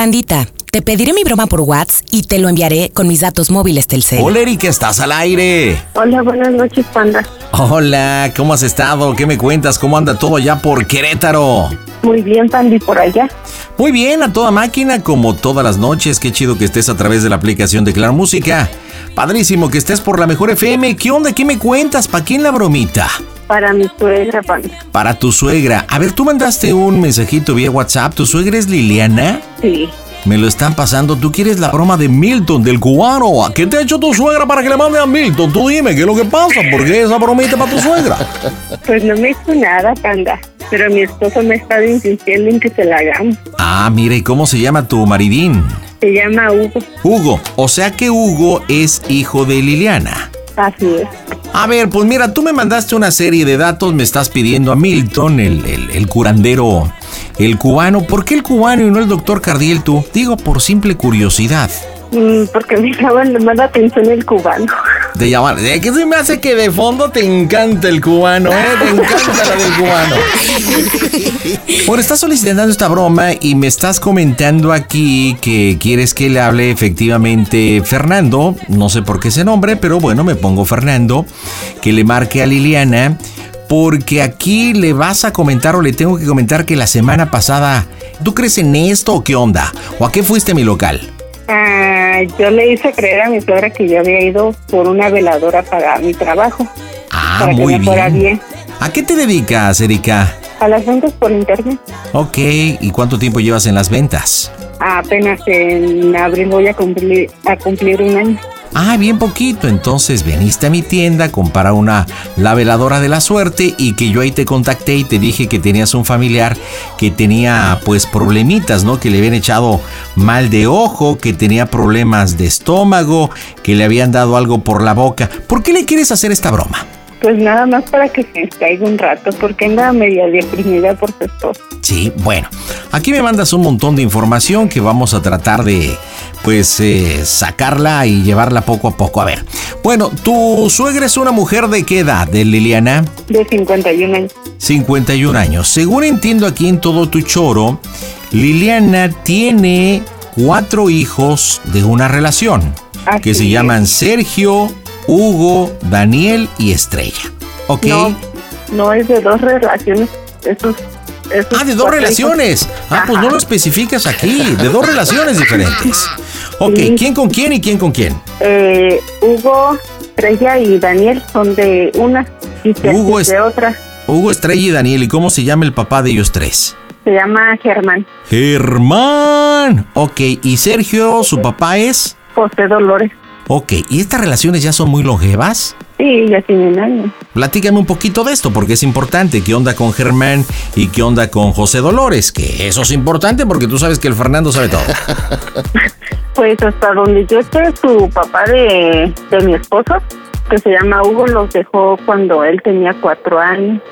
Pandita, te pediré mi broma por WhatsApp y te lo enviaré con mis datos móviles Telcel. Hola Erika, estás al aire. Hola, buenas noches, Panda. Hola, ¿cómo has estado? ¿Qué me cuentas? ¿Cómo anda todo allá por Querétaro? Muy bien, Pandi, por allá. Muy bien, a toda máquina, como todas las noches. Qué chido que estés a través de la aplicación de Claro Música. Padrísimo que estés por la mejor FM. ¿Qué onda? ¿Qué me cuentas? ¿Para quién la bromita? Para mi suegra, Panda. Para tu suegra. A ver, tú mandaste un mensajito vía WhatsApp. ¿Tu suegra es Liliana? Sí. Me lo están pasando. Tú quieres la broma de Milton, del cubano. ¿Qué te ha hecho tu suegra para que le mande a Milton? Tú dime, ¿qué es lo que pasa? ¿Por qué esa bromita para tu suegra? Pues no me hizo nada, Panda. Pero mi esposo me ha estado insistiendo en que se la hagamos. Ah, mira, ¿y cómo se llama tu maridín? Se llama Hugo. Hugo. O sea que Hugo es hijo de Liliana. Así es. A ver, pues mira, tú me mandaste una serie de datos, me estás pidiendo a Milton, el, el, el curandero, el cubano. ¿Por qué el cubano y no el doctor Cardiel tú? Digo, por simple curiosidad. Mm, porque me llama más la atención el cubano. De llamar, ¿de qué se me hace que de fondo te encanta el cubano, eh? Te encanta la del cubano. Bueno, estás solicitando esta broma y me estás comentando aquí que quieres que le hable efectivamente Fernando, no sé por qué ese nombre, pero bueno, me pongo Fernando, que le marque a Liliana, porque aquí le vas a comentar o le tengo que comentar que la semana pasada, ¿tú crees en esto o qué onda? ¿O a qué fuiste a mi local? Ah, yo le hice creer a mi suegra que yo había ido por una veladora a pagar mi trabajo. Ah, para muy que me fuera bien. bien. ¿A qué te dedicas, Erika? A las ventas por internet. Ok, ¿y cuánto tiempo llevas en las ventas? Apenas en abril voy a cumplir, a cumplir un año. Ah, bien poquito. Entonces veniste a mi tienda, compara una la veladora de la suerte y que yo ahí te contacté y te dije que tenías un familiar que tenía pues problemitas, ¿no? Que le habían echado mal de ojo, que tenía problemas de estómago, que le habían dado algo por la boca. ¿Por qué le quieres hacer esta broma? Pues nada más para que se distraiga un rato, porque anda media deprimida por su esposo. Sí, bueno, aquí me mandas un montón de información que vamos a tratar de, pues, eh, sacarla y llevarla poco a poco. A ver, bueno, tu suegra es una mujer de qué edad, de Liliana? De 51 años. 51 años. Según entiendo aquí en todo tu choro, Liliana tiene cuatro hijos de una relación Así que se es. llaman Sergio, Hugo, Daniel y Estrella. ¿Ok? No, no es de dos relaciones. Esos, esos Ah, de dos relaciones. Ah, pues no lo especificas aquí. De dos relaciones diferentes. Ok. ¿quién con quién y quién con quién? Eh, Hugo, Estrella y Daniel son de una y Sergio Hugo de otra. Hugo, Estrella y Daniel. ¿Y cómo se llama el papá de ellos tres? Se llama Germán. Germán. Ok, ¿y Sergio, su papá es? José Dolores. Ok, ¿y estas relaciones ya son muy longevas? Sí, ya tienen años. Platícame un poquito de esto porque es importante. ¿Qué onda con Germán y qué onda con José Dolores? Que eso es importante porque tú sabes que el Fernando sabe todo. Pues hasta donde yo sé, su papá de, de mi esposo, que se llama Hugo, los dejó cuando él tenía cuatro años.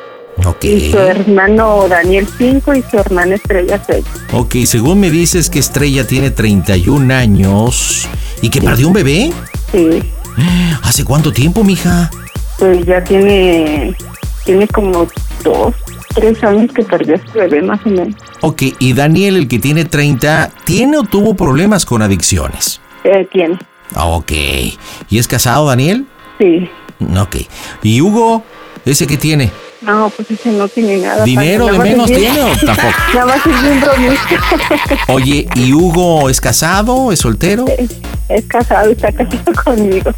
Ok. Y su hermano Daniel cinco y su hermana Estrella seis. Ok, según me dices que Estrella tiene 31 años y que perdió un bebé. Sí, ¿Hace cuánto tiempo, mija? pues ya tiene, tiene como dos, tres años que perdió a su bebé más o menos. Ok, y Daniel, el que tiene 30, ¿tiene o tuvo problemas con adicciones? Eh, tiene, Ah, Ok. ¿Y es casado, Daniel? sí, Ok. ¿Y Hugo? ¿Ese que tiene? No, pues ese no tiene nada. ¿Dinero de menos bien- tiene o tampoco? Nada más es bien bromista. Oye, ¿y Hugo es casado? ¿Es soltero? es, es casado, está casado conmigo.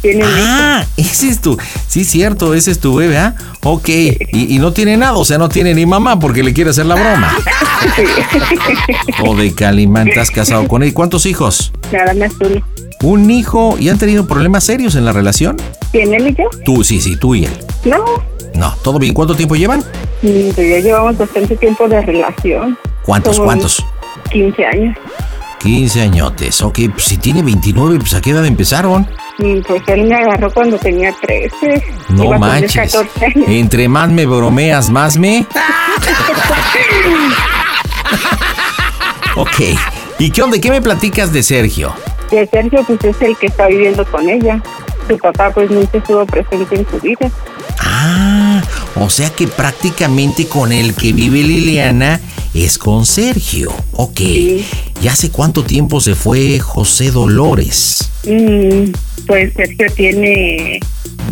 Tiene un hijo. Ah, ese es tu. Sí, cierto, ese es tu bebé, ¿ah? Ok. Y, y no tiene nada, o sea, no tiene ni mamá porque le quiere hacer la broma. O de Calimán, estás casado con él. ¿Cuántos hijos? Nada más uno. Un hijo. ¿Y han tenido problemas serios en la relación? ¿Tiene él y yo? Tú, sí, sí, tú y él. No. No, todo bien. ¿Cuánto tiempo llevan? Pues ya llevamos bastante tiempo de relación. ¿Cuántos, Como cuántos? 15 años. 15 añotes. Ok, pues si tiene 29, pues a qué edad empezaron. Mm, Pues él me agarró cuando tenía 13. No Iba manches. 14 años. Entre más me bromeas, más me. ok. ¿Y qué onda? ¿Qué me platicas de Sergio? De Sergio, pues es el que está viviendo con ella. Su papá, pues nunca estuvo presente en su vida. Ah, o sea que prácticamente con el que vive Liliana es con Sergio. Ok. ¿Y hace cuánto tiempo se fue José Dolores? Mm, pues Sergio tiene.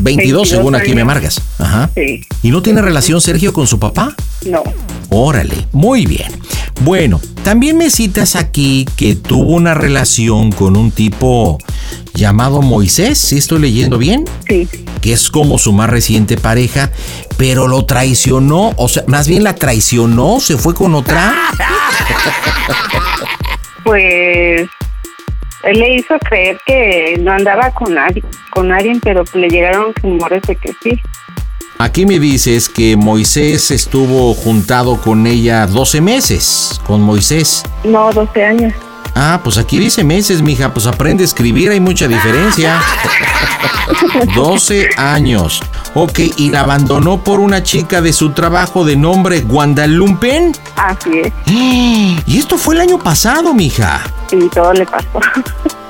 22, según aquí me años. marcas. Ajá. Sí, ¿Y no tiene relación Sergio con su papá? no. Órale, muy bien. Bueno, también me citas aquí que tuvo una relación con un tipo llamado Moisés, ¿sí estoy leyendo bien? Sí, Que es como su más reciente pareja, pero lo traicionó, o sea, más bien la traicionó, se fue con otra. pues. Él le hizo creer que no andaba con nadie, con alguien, pero le llegaron rumores de que sí. Aquí me dices que Moisés estuvo juntado con ella 12 meses, con Moisés. No, 12 años. Ah, pues aquí dice meses, mija, pues aprende a escribir, hay mucha diferencia. 12 años. Ok, y la abandonó por una chica de su trabajo de nombre Guandalumpen. Así es. Y esto fue el año pasado, mija. Y todo le pasó.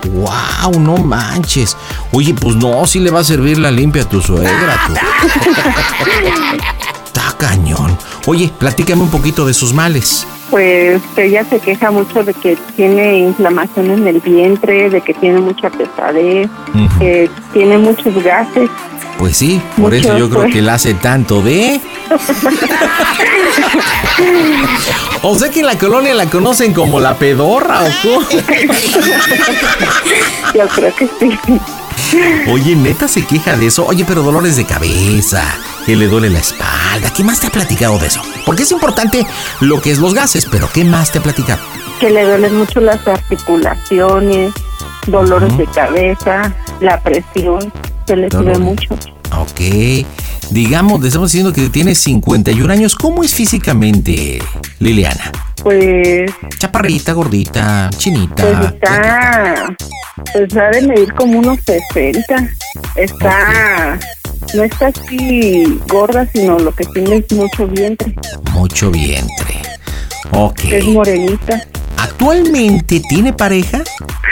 Wow, no manches. Oye, pues no, si le va a servir la limpia a tu suegra, tú. Está cañón. Oye, platícame un poquito de sus males. Pues ella se queja mucho de que tiene inflamación en el vientre, de que tiene mucha pesadez, que tiene muchos gases. Pues sí, por Mucho, eso yo creo pues. que él hace tanto de. o sea que en la colonia la conocen como la pedorra o cómo? Yo creo que sí. Oye, neta se queja de eso. Oye, pero dolores de cabeza, que le duele la espalda. ¿Qué más te ha platicado de eso? Porque es importante lo que es los gases, pero ¿qué más te ha platicado? Que le duelen mucho las articulaciones, dolores de cabeza, la presión, se le sube mucho. Ok. Digamos, le estamos diciendo que tiene 51 años. ¿Cómo es físicamente, Liliana? Pues, Chaparrita, gordita, chinita. pues está, pues ha de medir como unos 60. Está, no está así gorda, sino lo que tiene es mucho vientre. Mucho vientre. Ok. Es morenita. ¿Actualmente tiene pareja?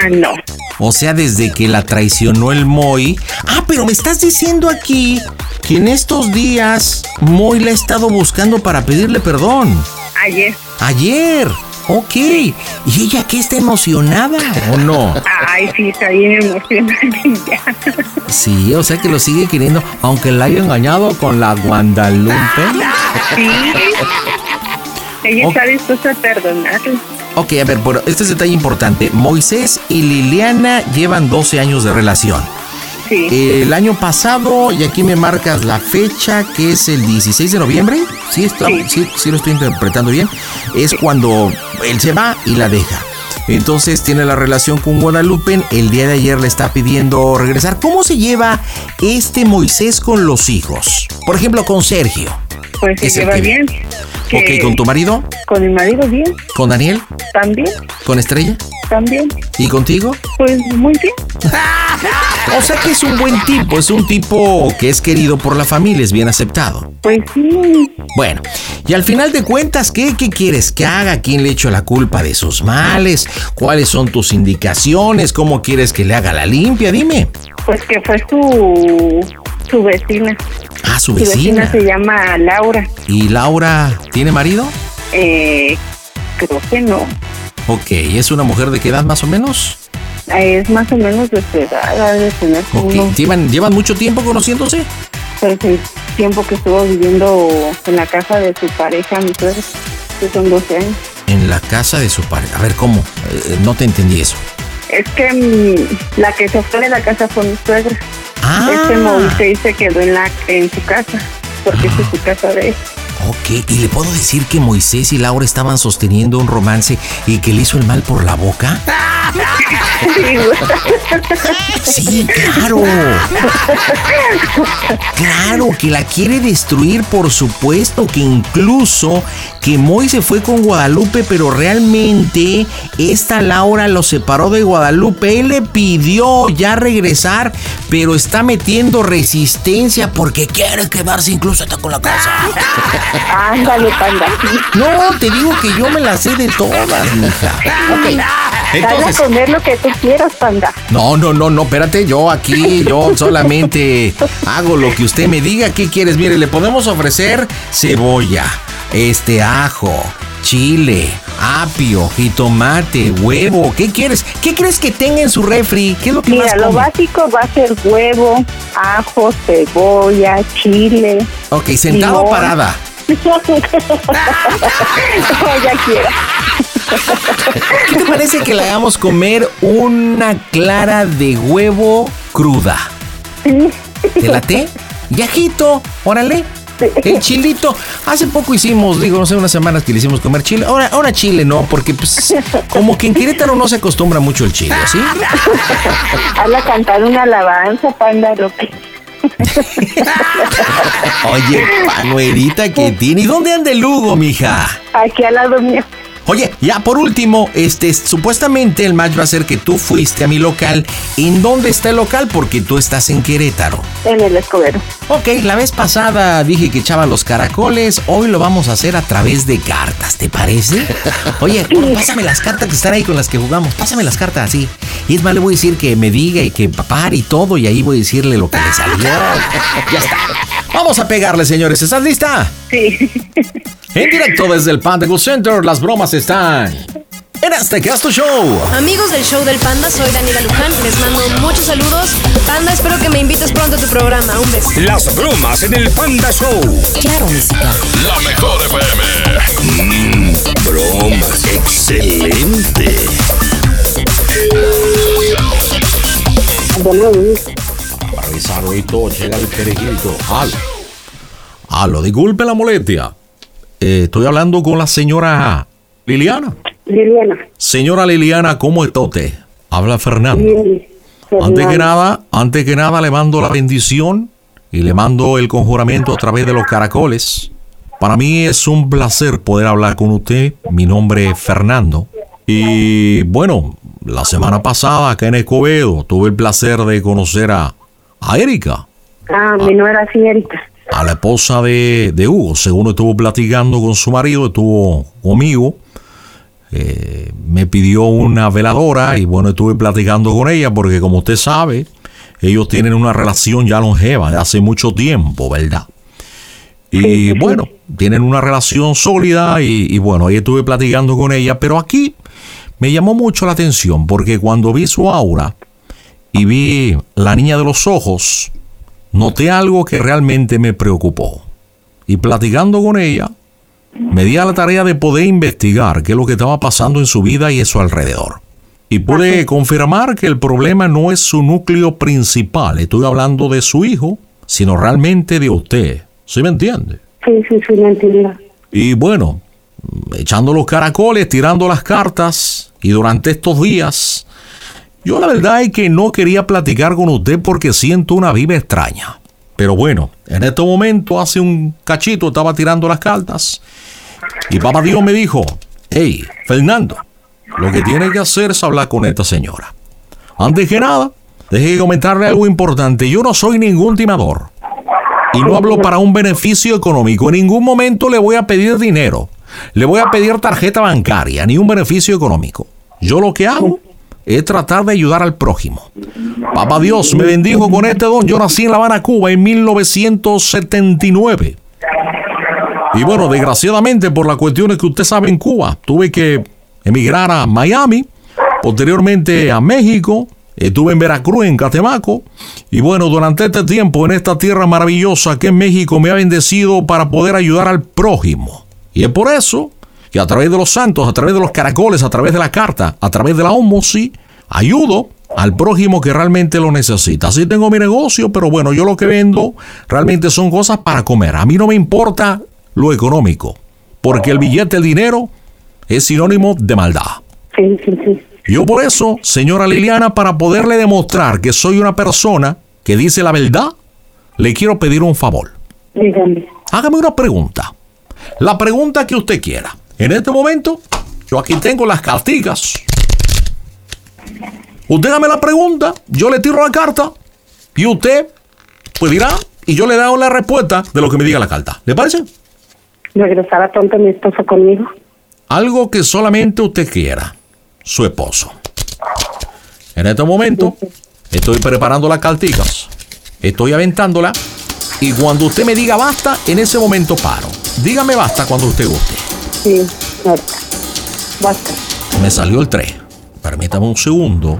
Ah, no. O sea, desde que la traicionó el Moy. Ah, pero me estás diciendo aquí que en estos días Moy la ha estado buscando para pedirle perdón. Ayer. Ayer. Ok. ¿Y ella qué está emocionada o no? Ay, sí, está bien emocionante ya. Sí, o sea que lo sigue queriendo, aunque la haya engañado con la Guadalupe. Sí. Ella está dispuesta a perdonarlo. Ok, a ver, pero este es detalle importante. Moisés y Liliana llevan 12 años de relación. Sí. El año pasado, y aquí me marcas la fecha, que es el 16 de noviembre. Sí, está- Sí. sí, sí lo estoy interpretando bien. Es cuando él se va y la deja. Entonces tiene la relación con Guadalupe. El día de ayer le está pidiendo regresar. ¿Cómo se lleva este Moisés con los hijos? Por ejemplo, con Sergio. Pues se lleva bien. Ok, ¿con tu marido? Con mi marido bien. ¿Con Daniel? También. ¿Con Estrella? También. ¿Y contigo? Pues muy bien. O sea que es un buen tipo, es un tipo que es querido por la familia, es bien aceptado. Pues sí. Bueno, y al final de cuentas, ¿qué, qué quieres que haga? ¿Quién le echo la culpa de sus males? ¿Cuáles son tus indicaciones? ¿Cómo quieres que le haga la limpia? Dime. Pues que fue su, su vecina. Ah, su Su vecina vecina. se llama Laura. ¿Y Laura tiene marido? Eh, creo que no. Ok, ¿es una mujer de qué edad más o menos? Es más o menos de su edad, de tener como Ok, unos, ¿Llevan, ¿Llevan mucho tiempo conociéndose? pues, sí, tiempo que estuvo viviendo en la casa de su pareja, mi suegra, que son 12 años. En la casa de su pareja. A ver, ¿cómo? Eh, no te entendí eso. Es que mm, la que se fue de la casa fue mi suegra. Ah. Este Moisés se quedó en, la, en su casa, porque esta es su casa de él. Ok, ¿y le puedo decir que Moisés y Laura estaban sosteniendo un romance y que le hizo el mal por la boca? Sí, claro. Claro, que la quiere destruir, por supuesto, que incluso que Moy se fue con Guadalupe, pero realmente esta Laura lo separó de Guadalupe. Él le pidió ya regresar, pero está metiendo resistencia porque quiere quedarse incluso hasta con la casa. Ándale, panda. No, te digo que yo me la sé de todas, mija. Ok. Dale a comer lo que tú quieras, panda. no, no, no, no, espérate, yo aquí, yo solamente hago lo que usted me diga. ¿Qué quieres? Mire, le podemos ofrecer cebolla, este ajo, chile, apio, jitomate, huevo. ¿Qué quieres? ¿Qué crees que tenga en su refri? ¿Qué es lo que Mira, más lo come? básico va a ser huevo, ajo, cebolla, chile. Ok, sentado o parada. Como ya quiera. ¿Qué te parece que le hagamos comer una clara de huevo cruda? ¿Te late? Yajito, órale. El chilito. Hace poco hicimos, digo, no sé, unas semanas que le hicimos comer chile. Ahora, ahora chile no, porque pues como que en Querétaro no se acostumbra mucho el chile, ¿sí? Hazla cantar una alabanza, panda, lo que... Oye, panuerita que tiene. ¿Y dónde anda el Lugo, mija? Aquí al lado mío. Oye, ya por último, este, supuestamente el match va a ser que tú fuiste a mi local. ¿En dónde está el local? Porque tú estás en Querétaro. En el escobero. Ok, la vez pasada dije que echaba los caracoles, hoy lo vamos a hacer a través de cartas, ¿te parece? Oye, bueno, pásame las cartas que están ahí con las que jugamos, pásame las cartas así. Y es más, le voy a decir que me diga y que pare y todo, y ahí voy a decirle lo que le salió. Ya está. Vamos a pegarle, señores, ¿estás lista? Sí. En directo desde el Panda Go Center, las bromas están en este Casto Show. Amigos del show del Panda, soy Daniela Luján. Les mando muchos saludos. Panda, espero que me invites pronto a tu programa. Un beso. Las bromas en el Panda Show. Claro, música. La mejor FM. Mmm, bromas. Excelente. Saludito, llega el perejito. Aló. Aló, disculpe la molestia. Eh, estoy hablando con la señora Liliana. Liliana. Señora Liliana, ¿cómo está usted? Habla Fernando. Bien. Antes que nada, antes que nada le mando la bendición y le mando el conjuramiento a través de los caracoles. Para mí es un placer poder hablar con usted. Mi nombre es Fernando. Y bueno, la semana pasada acá en Escobedo tuve el placer de conocer a, a Erika, Ah, mi nuera así, Erika. a la esposa de, de Hugo. Según estuvo platicando con su marido, estuvo conmigo. Eh, me pidió una veladora y bueno, estuve platicando con ella porque como usted sabe, ellos tienen una relación ya longeva de hace mucho tiempo, ¿verdad? Y bueno, tienen una relación sólida y, y bueno, ahí estuve platicando con ella, pero aquí me llamó mucho la atención porque cuando vi su aura y vi la niña de los ojos, noté algo que realmente me preocupó. Y platicando con ella, me di a la tarea de poder investigar qué es lo que estaba pasando en su vida y en su alrededor. Y pude confirmar que el problema no es su núcleo principal, estoy hablando de su hijo, sino realmente de usted. ¿Sí me entiende? Sí, sí, sí, lo entiendo. Y bueno, echando los caracoles, tirando las cartas, y durante estos días, yo la verdad es que no quería platicar con usted porque siento una viva extraña. Pero bueno, en este momento, hace un cachito, estaba tirando las cartas, y papá Dios me dijo, hey, Fernando, lo que tiene que hacer es hablar con esta señora. Antes que nada, deje de comentarle algo importante, yo no soy ningún timador. Y no hablo para un beneficio económico. En ningún momento le voy a pedir dinero. Le voy a pedir tarjeta bancaria, ni un beneficio económico. Yo lo que hago es tratar de ayudar al prójimo. Papá Dios me bendijo con este don. Yo nací en La Habana, Cuba, en 1979. Y bueno, desgraciadamente por las cuestiones que usted sabe en Cuba, tuve que emigrar a Miami, posteriormente a México, Estuve en Veracruz, en Catemaco. Y bueno, durante este tiempo en esta tierra maravillosa que es México me ha bendecido para poder ayudar al prójimo. Y es por eso que a través de los santos, a través de los caracoles, a través de la carta, a través de la homosi, ayudo al prójimo que realmente lo necesita. Así tengo mi negocio, pero bueno, yo lo que vendo realmente son cosas para comer. A mí no me importa lo económico, porque el billete, el dinero, es sinónimo de maldad. Sí, sí, sí. Yo por eso, señora Liliana, para poderle demostrar que soy una persona que dice la verdad, le quiero pedir un favor. Dígame. Hágame una pregunta. La pregunta que usted quiera. En este momento, yo aquí tengo las cartitas. Usted hágame la pregunta, yo le tiro la carta y usted pues dirá y yo le doy la respuesta de lo que me diga la carta. ¿Le parece? ¿Regresará pronto mi esposo conmigo? Algo que solamente usted quiera, su esposo. En este momento estoy preparando las carticas, estoy aventándola y cuando usted me diga basta, en ese momento paro. Dígame basta cuando usted guste. Sí, ahorita. Basta. Me salió el 3. Permítame un segundo.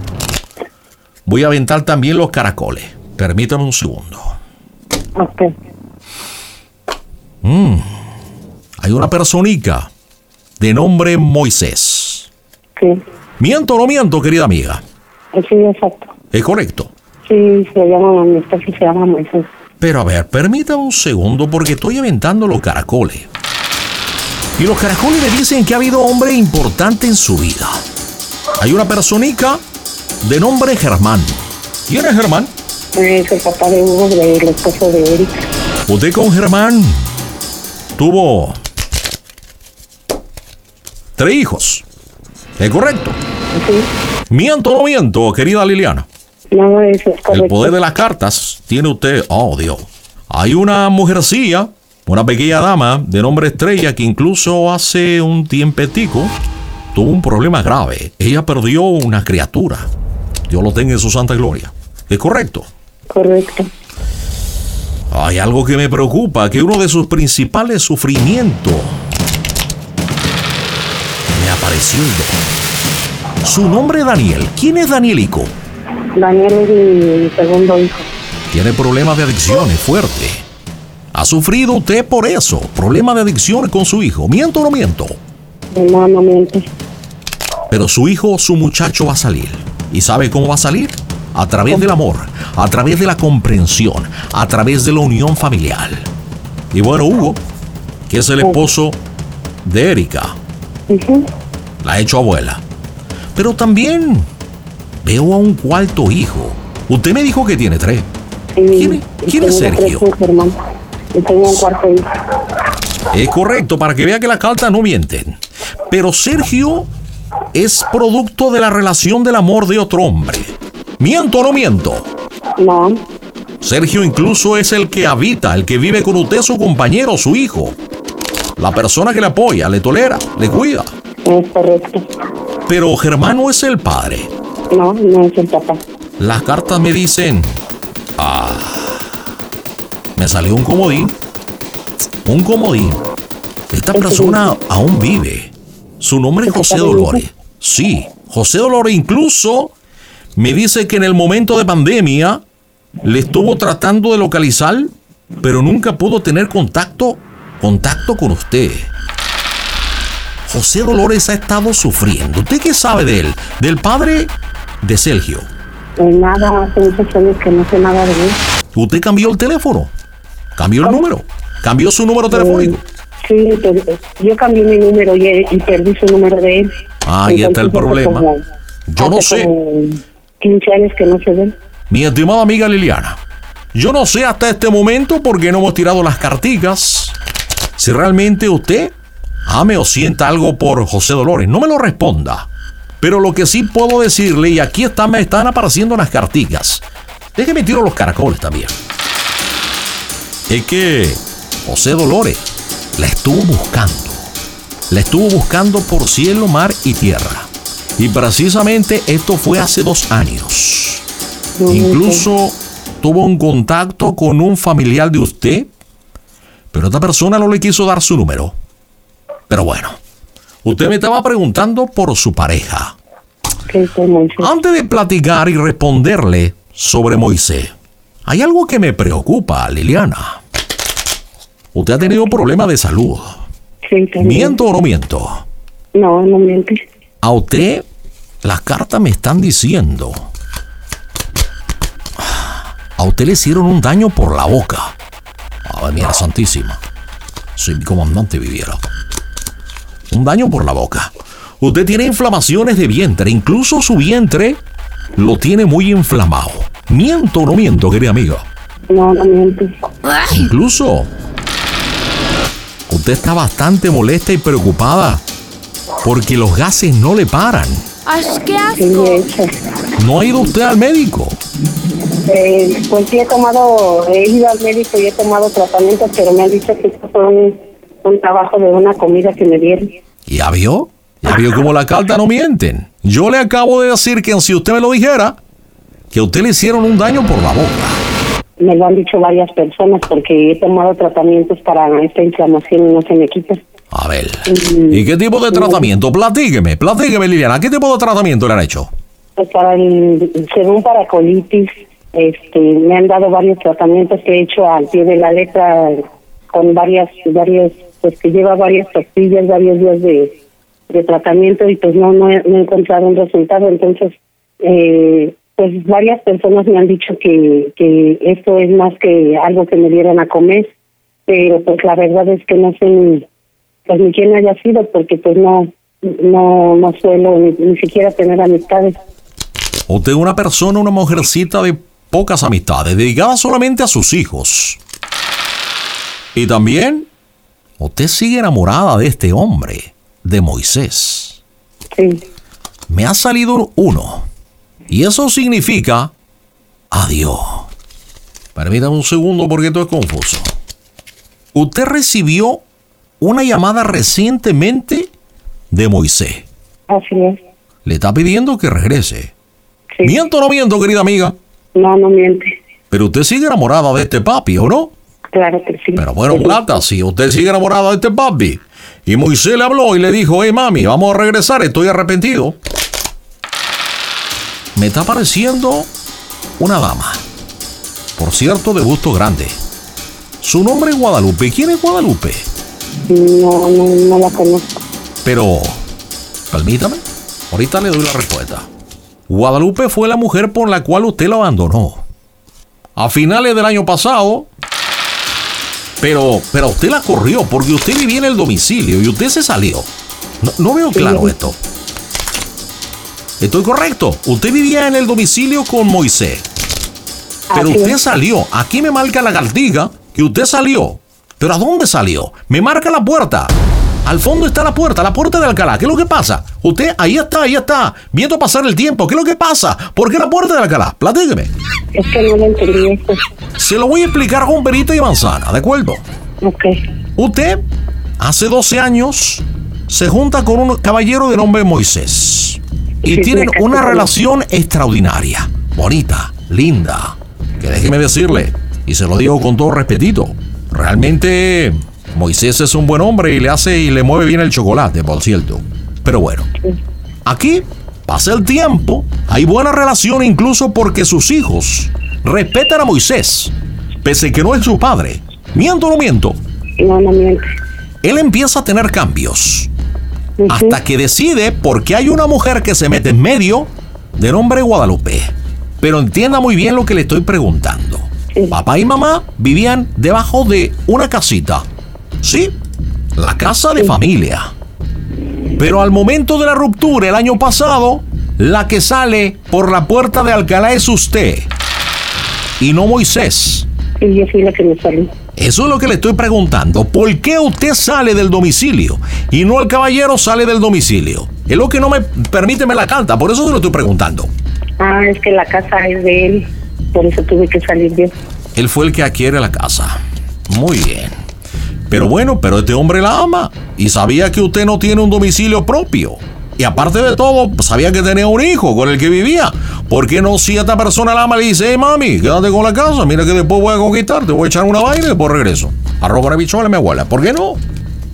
Voy a aventar también los caracoles. Permítame un segundo. Ok. Hay una personita de nombre Moisés. Sí. ¿Miento o no miento, querida amiga? Sí, exacto. Es correcto. Sí, se llama, mi esposo se llama Moisés. Pero a ver, permítame un segundo porque estoy aventando los caracoles. Y los caracoles me dicen que ha habido hombre importante en su vida. Hay una personita de nombre Germán. ¿Quién es Germán? Es el papá de Hugo, del esposo de Eric. Usted con Germán tuvo tres hijos. ¿Es correcto? Sí. ¿Miento o no miento, querida Liliana? No, eso es El correcto. poder de las cartas tiene usted. Oh, Dios. Hay una mujercilla, una pequeña dama de nombre Estrella que incluso hace un tiempetico tuvo un problema grave. Ella perdió una criatura. Dios lo tenga en su santa gloria. ¿Es correcto? Correcto. Hay algo que me preocupa, que uno de sus principales sufrimientos me apareció. Su nombre es Daniel. ¿Quién es Danielico? Daniel es mi segundo hijo. Tiene problemas de adicciones fuerte. ¿Ha sufrido usted por eso? Problemas de adicciones con su hijo. ¿Miento o no miento? No, no miente. Pero su hijo, su muchacho va a salir. ¿Y sabe cómo va a salir? A través del amor, a través de la comprensión, a través de la unión familiar. Y bueno, Hugo, que es el esposo de Erika, la ha hecho abuela. Pero también veo a un cuarto hijo. Usted me dijo que tiene tres. ¿Quién es- quién Sergio? tres hermano. Y tengo un cuarto hijo. Es correcto, para que vea que las cartas no mienten. Pero Sergio es producto de la relación del amor de otro hombre. ¿Miento o no miento? No, Sergio incluso es el que habita, el que vive con usted, su compañero, su hijo. La persona que le apoya, le tolera, le cuida. es correcto. Pero Germano es el padre. No, no es el papá. Las cartas me dicen... Ah, me salió un comodín. Un comodín. Esta persona aún vive. Su nombre es José Dolores. Sí, José Dolores incluso me dice que en el momento de pandemia le estuvo tratando de localizar, pero nunca pudo tener contacto, contacto con usted. José Dolores ha estado sufriendo. ¿Usted qué sabe de él? Del padre de Sergio. Nada, hace muchos años que no sé nada de él. Usted cambió el teléfono, cambió el número, cambió su número telefónico. Sí, pero yo cambié mi número y, y perdí su número de él. Ahí está el problema. como- Yo no sé. como 15 años que no se ven. Mi estimada amiga Liliana, yo no sé hasta este momento por qué no hemos tirado las carticas. Si realmente usted ame o sienta algo por José Dolores, no me lo responda. Pero lo que sí puedo decirle, y aquí están, me están apareciendo las carticas. Déjeme tiro los caracoles también. Es que José Dolores la estuvo buscando. La estuvo buscando por cielo, mar y tierra. Y precisamente esto fue hace dos años. Incluso tuvo un contacto con un familiar de usted, pero esta persona no le quiso dar su número. Pero bueno, usted me estaba preguntando por su pareja. Antes de platicar y responderle sobre Moisés, hay algo que me preocupa, Liliana. Usted ha tenido problemas de salud. Sí, también. ¿Miento o no miento? No, no miente. A usted, las cartas me están diciendo. A usted le hicieron un daño por la boca. A ver, mira, santísima. Si mi comandante viviera. Un daño por la boca. Usted tiene inflamaciones de vientre. Incluso su vientre lo tiene muy inflamado. ¿Miento o no miento, querida amiga? No, no miente. Incluso usted está bastante molesta y preocupada porque los gases no le paran. ¡Ay, qué asco! ¿No ha ido usted al médico? Eh, pues sí he tomado, he ido al médico y he tomado tratamientos, pero me han dicho que esto fue un, un trabajo de una comida que me dieron. ¿Ya vio? ¿Ya vio cómo la carta no mienten? Yo le acabo de decir que si usted me lo dijera, que a usted le hicieron un daño por la boca. Me lo han dicho varias personas porque he tomado tratamientos para esta inflamación y no se me quita. A ver. ¿Y qué tipo de tratamiento? Platíqueme, platíqueme, Liliana. ¿Qué tipo de tratamiento le han hecho? Pues para el, según para colitis, este, me han dado varios tratamientos que he hecho al pie de la letra con varias, varias, pues que lleva varias pastillas, varios días de, de tratamiento y pues no, no he, encontrado un resultado. Entonces, eh, pues varias personas me han dicho que, que esto es más que algo que me dieron a comer, pero pues la verdad es que no sé ni, pues ni quién haya sido porque pues no, no, no suelo ni, siquiera tener amistades. Usted es una persona, una mujercita de pocas amistades, dedicada solamente a sus hijos. Y también, usted sigue enamorada de este hombre, de Moisés. Sí, Me ha salido uno. Y eso significa adiós. Permítame un segundo porque esto es confuso. Usted recibió una llamada recientemente de Moisés. así es. Le está pidiendo que regrese. Sí. ¿Miento o no miento, querida amiga? No, no miente. Pero usted sigue enamorada de este papi, ¿o no? Claro que sí. Pero bueno, plata, si usted sigue enamorada de este papi. Y Moisés le habló y le dijo, hey mami, vamos a regresar, estoy arrepentido. Me está pareciendo una dama. Por cierto, de gusto grande. Su nombre es Guadalupe. ¿Quién es Guadalupe? No, no, no la conozco. Pero, permítame, ahorita le doy la respuesta. Guadalupe fue la mujer por la cual usted lo abandonó. A finales del año pasado. Pero, pero usted la corrió porque usted vivía en el domicilio y usted se salió. No, no veo claro esto. Estoy correcto. Usted vivía en el domicilio con Moisés. Pero usted salió. Aquí me marca la cartiga que usted salió. ¿Pero a dónde salió? Me marca la puerta. Al fondo está la puerta, la puerta de Alcalá. ¿Qué es lo que pasa? Usted, ahí está, ahí está, viendo pasar el tiempo. ¿Qué es lo que pasa? ¿Por qué la puerta de Alcalá? Platíqueme. Es que no lo entendí esto. Se lo voy a explicar con perita y manzana, ¿de acuerdo? Ok, Usted, hace 12 años, se junta con un caballero de nombre Moisés. Y Sí, tienen una relación extraordinaria, bonita, linda. Que déjeme decirle, y se lo digo con todo respetito, realmente Moisés es un buen hombre y le hace y le mueve bien el chocolate, por cierto. Pero bueno, aquí pasa el tiempo, hay buena relación incluso porque sus hijos respetan a Moisés, pese que no es su padre. ¿Miento o no miento? no, no miente. Él empieza a tener cambios. Hasta que decide, porque hay una mujer que se mete en medio, de nombre Guadalupe. Pero entienda muy bien lo que le estoy preguntando. Papá y mamá vivían debajo de una casita. Sí, la casa de familia. Pero al momento de la ruptura el año pasado, la que sale por la puerta de Alcalá es usted. Y no Moisés. Y yo fui la que me salí. Eso es lo que le estoy preguntando. ¿Por qué usted sale del domicilio y no el caballero sale del domicilio? Es lo que no me permite me la carta, por eso se lo estoy preguntando. Ah, es que la casa es de él. Por eso tuve que salir yo. Él fue el que adquiere la casa. Muy bien. Pero bueno, pero este hombre la ama y sabía que usted no tiene un domicilio propio. Y aparte de todo, sabía que tenía un hijo con el que vivía. ¿Por qué no si esta persona la ama le dice, hey mami, quédate con la casa, mira que después voy a conquistar, te voy a echar una vaina y después regreso? Arroz con habichuela, mi abuela. ¿Por qué no?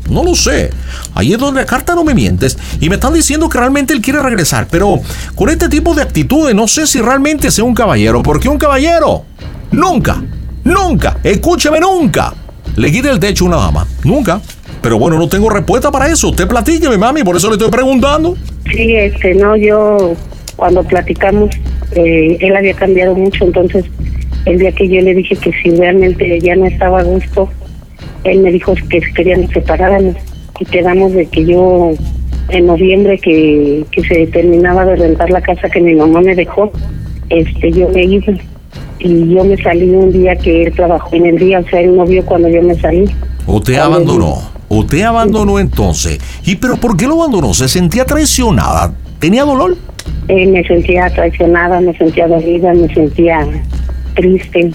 No lo sé. Ahí es donde la carta no me mientes. Y me están diciendo que realmente él quiere regresar. Pero con este tipo de actitudes no sé si realmente sea un caballero. Porque un caballero nunca, nunca, escúcheme nunca, le quite el techo a una dama. Nunca. Pero bueno, no tengo respuesta para eso. Usted platíqueme, mami, por eso le estoy preguntando. Sí, este, no, yo cuando platicamos, eh, él había cambiado mucho, entonces el día que yo le dije que si realmente ya no estaba a gusto, él me dijo que queríamos separarnos y quedamos de que yo en noviembre que, que se terminaba de rentar la casa que mi mamá me dejó, este, yo me iba y yo me salí un día que él trabajó en el día, o sea, él no vio cuando yo me salí. Usted Cuando abandonó. Usted abandonó entonces. ¿Y pero por qué lo abandonó? ¿Se sentía traicionada? ¿Tenía dolor? Eh, me sentía traicionada, me sentía dolida, me sentía triste.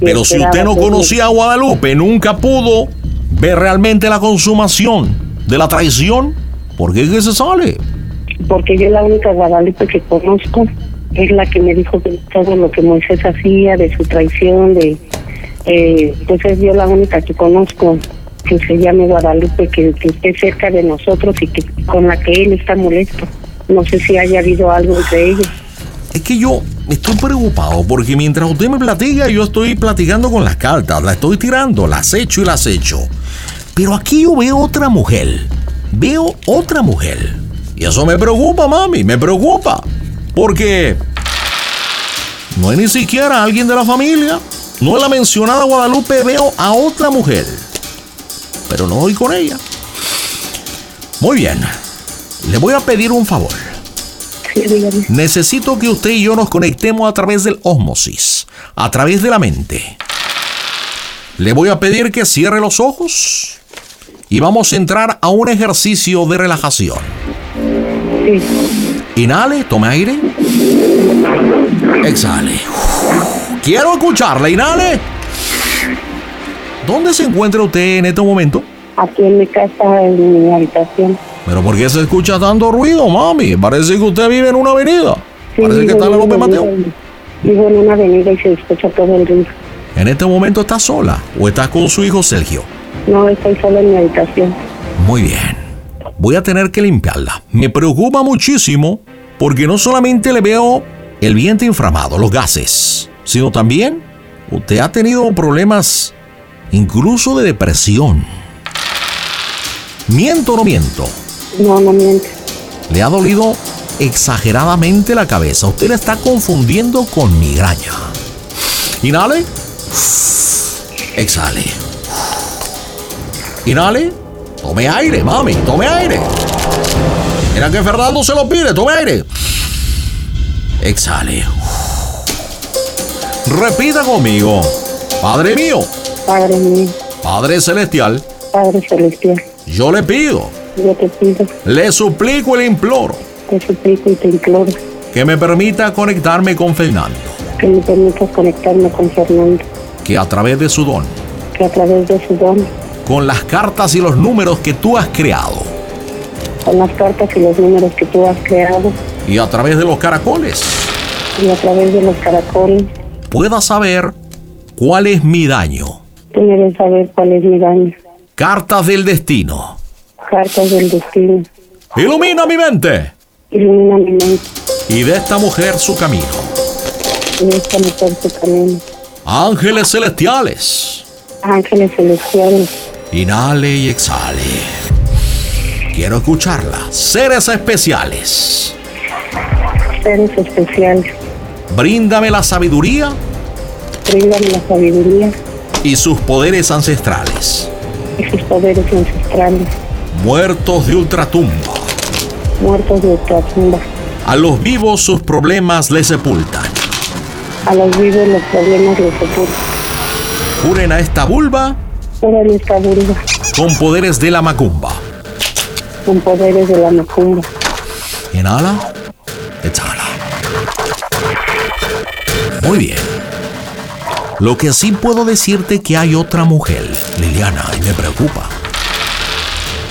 Pero si usted no conocía a Guadalupe, nunca pudo ver realmente la consumación de la traición. ¿Por qué que se sale? Porque yo la única Guadalupe que conozco es la que me dijo que todo lo que Moisés hacía, de su traición, de... Eh, pues es yo la única que conozco que se llame Guadalupe, que, que esté cerca de nosotros y que con la que él está molesto. No sé si haya habido algo entre ellos. Es que yo estoy preocupado porque mientras usted me platica, yo estoy platicando con las cartas, las estoy tirando, las echo y las echo. Pero aquí yo veo otra mujer. Veo otra mujer. Y eso me preocupa, mami, me preocupa. Porque no hay ni siquiera alguien de la familia. No es la mencionada Guadalupe, veo a otra mujer. Pero no voy con ella. Muy bien. Le voy a pedir un favor. Sí. Necesito que usted y yo nos conectemos a través del ósmosis, a través de la mente. Le voy a pedir que cierre los ojos y vamos a entrar a un ejercicio de relajación. Sí. Inhale, tome aire. Exhale. Quiero escucharle, inhale. ¿Dónde se encuentra usted en este momento? Aquí en mi casa, en mi habitación. ¿Pero por qué se escucha tanto ruido, mami? Parece que usted vive en una avenida. Sí, Parece que está en López Mateo. Vivo en una avenida y se escucha todo el ruido. ¿En este momento está sola o está con su hijo Sergio? No, estoy sola en mi habitación. Muy bien. Voy a tener que limpiarla. Me preocupa muchísimo porque no solamente le veo el vientre inflamado, los gases, sino también usted ha tenido problemas incluso de depresión. ¿Miento o no miento? No, no miente. Le ha dolido exageradamente la cabeza. Usted la está confundiendo con migraña. Inhale. Exhale. Inhale. Tome aire, mami. Tome aire. Mira que Fernando se lo pide. Tome aire. Exhale. Repita conmigo. Padre mío, Padre mío, Padre Celestial, Padre celestial, yo le pido, yo te pido, le suplico y le imploro te suplico y te imploro que me permita conectarme con Fernando, que me permitas conectarme con Fernando, que a través de su don, que a través de su don, con las cartas y los números que tú has creado, con las cartas y los números que tú has creado y a través de los caracoles, y a través de los caracoles, pueda saber cuál es mi daño. tú debes saber cuál es mi daño. Cartas del destino. Cartas del destino, Ilumina mi mente ilumina mi mente y de esta mujer su camino. y esta mujer su camino. Ángeles celestiales, Ángeles celestiales, inhale y exhale. Quiero escucharla. Seres especiales, seres especiales, bríndame la sabiduría bríndame la sabiduría y sus poderes ancestrales. y sus poderes ancestrales, Muertos de ultratumba. muertos de ultratumba. A los vivos sus problemas les sepultan. A los vivos los problemas los sepultan. Juren a esta vulva Con poderes de la macumba. con poderes de la macumba. Inhala, exhala. Muy bien. Lo que sí puedo decirte que hay otra mujer, Liliana, y me preocupa.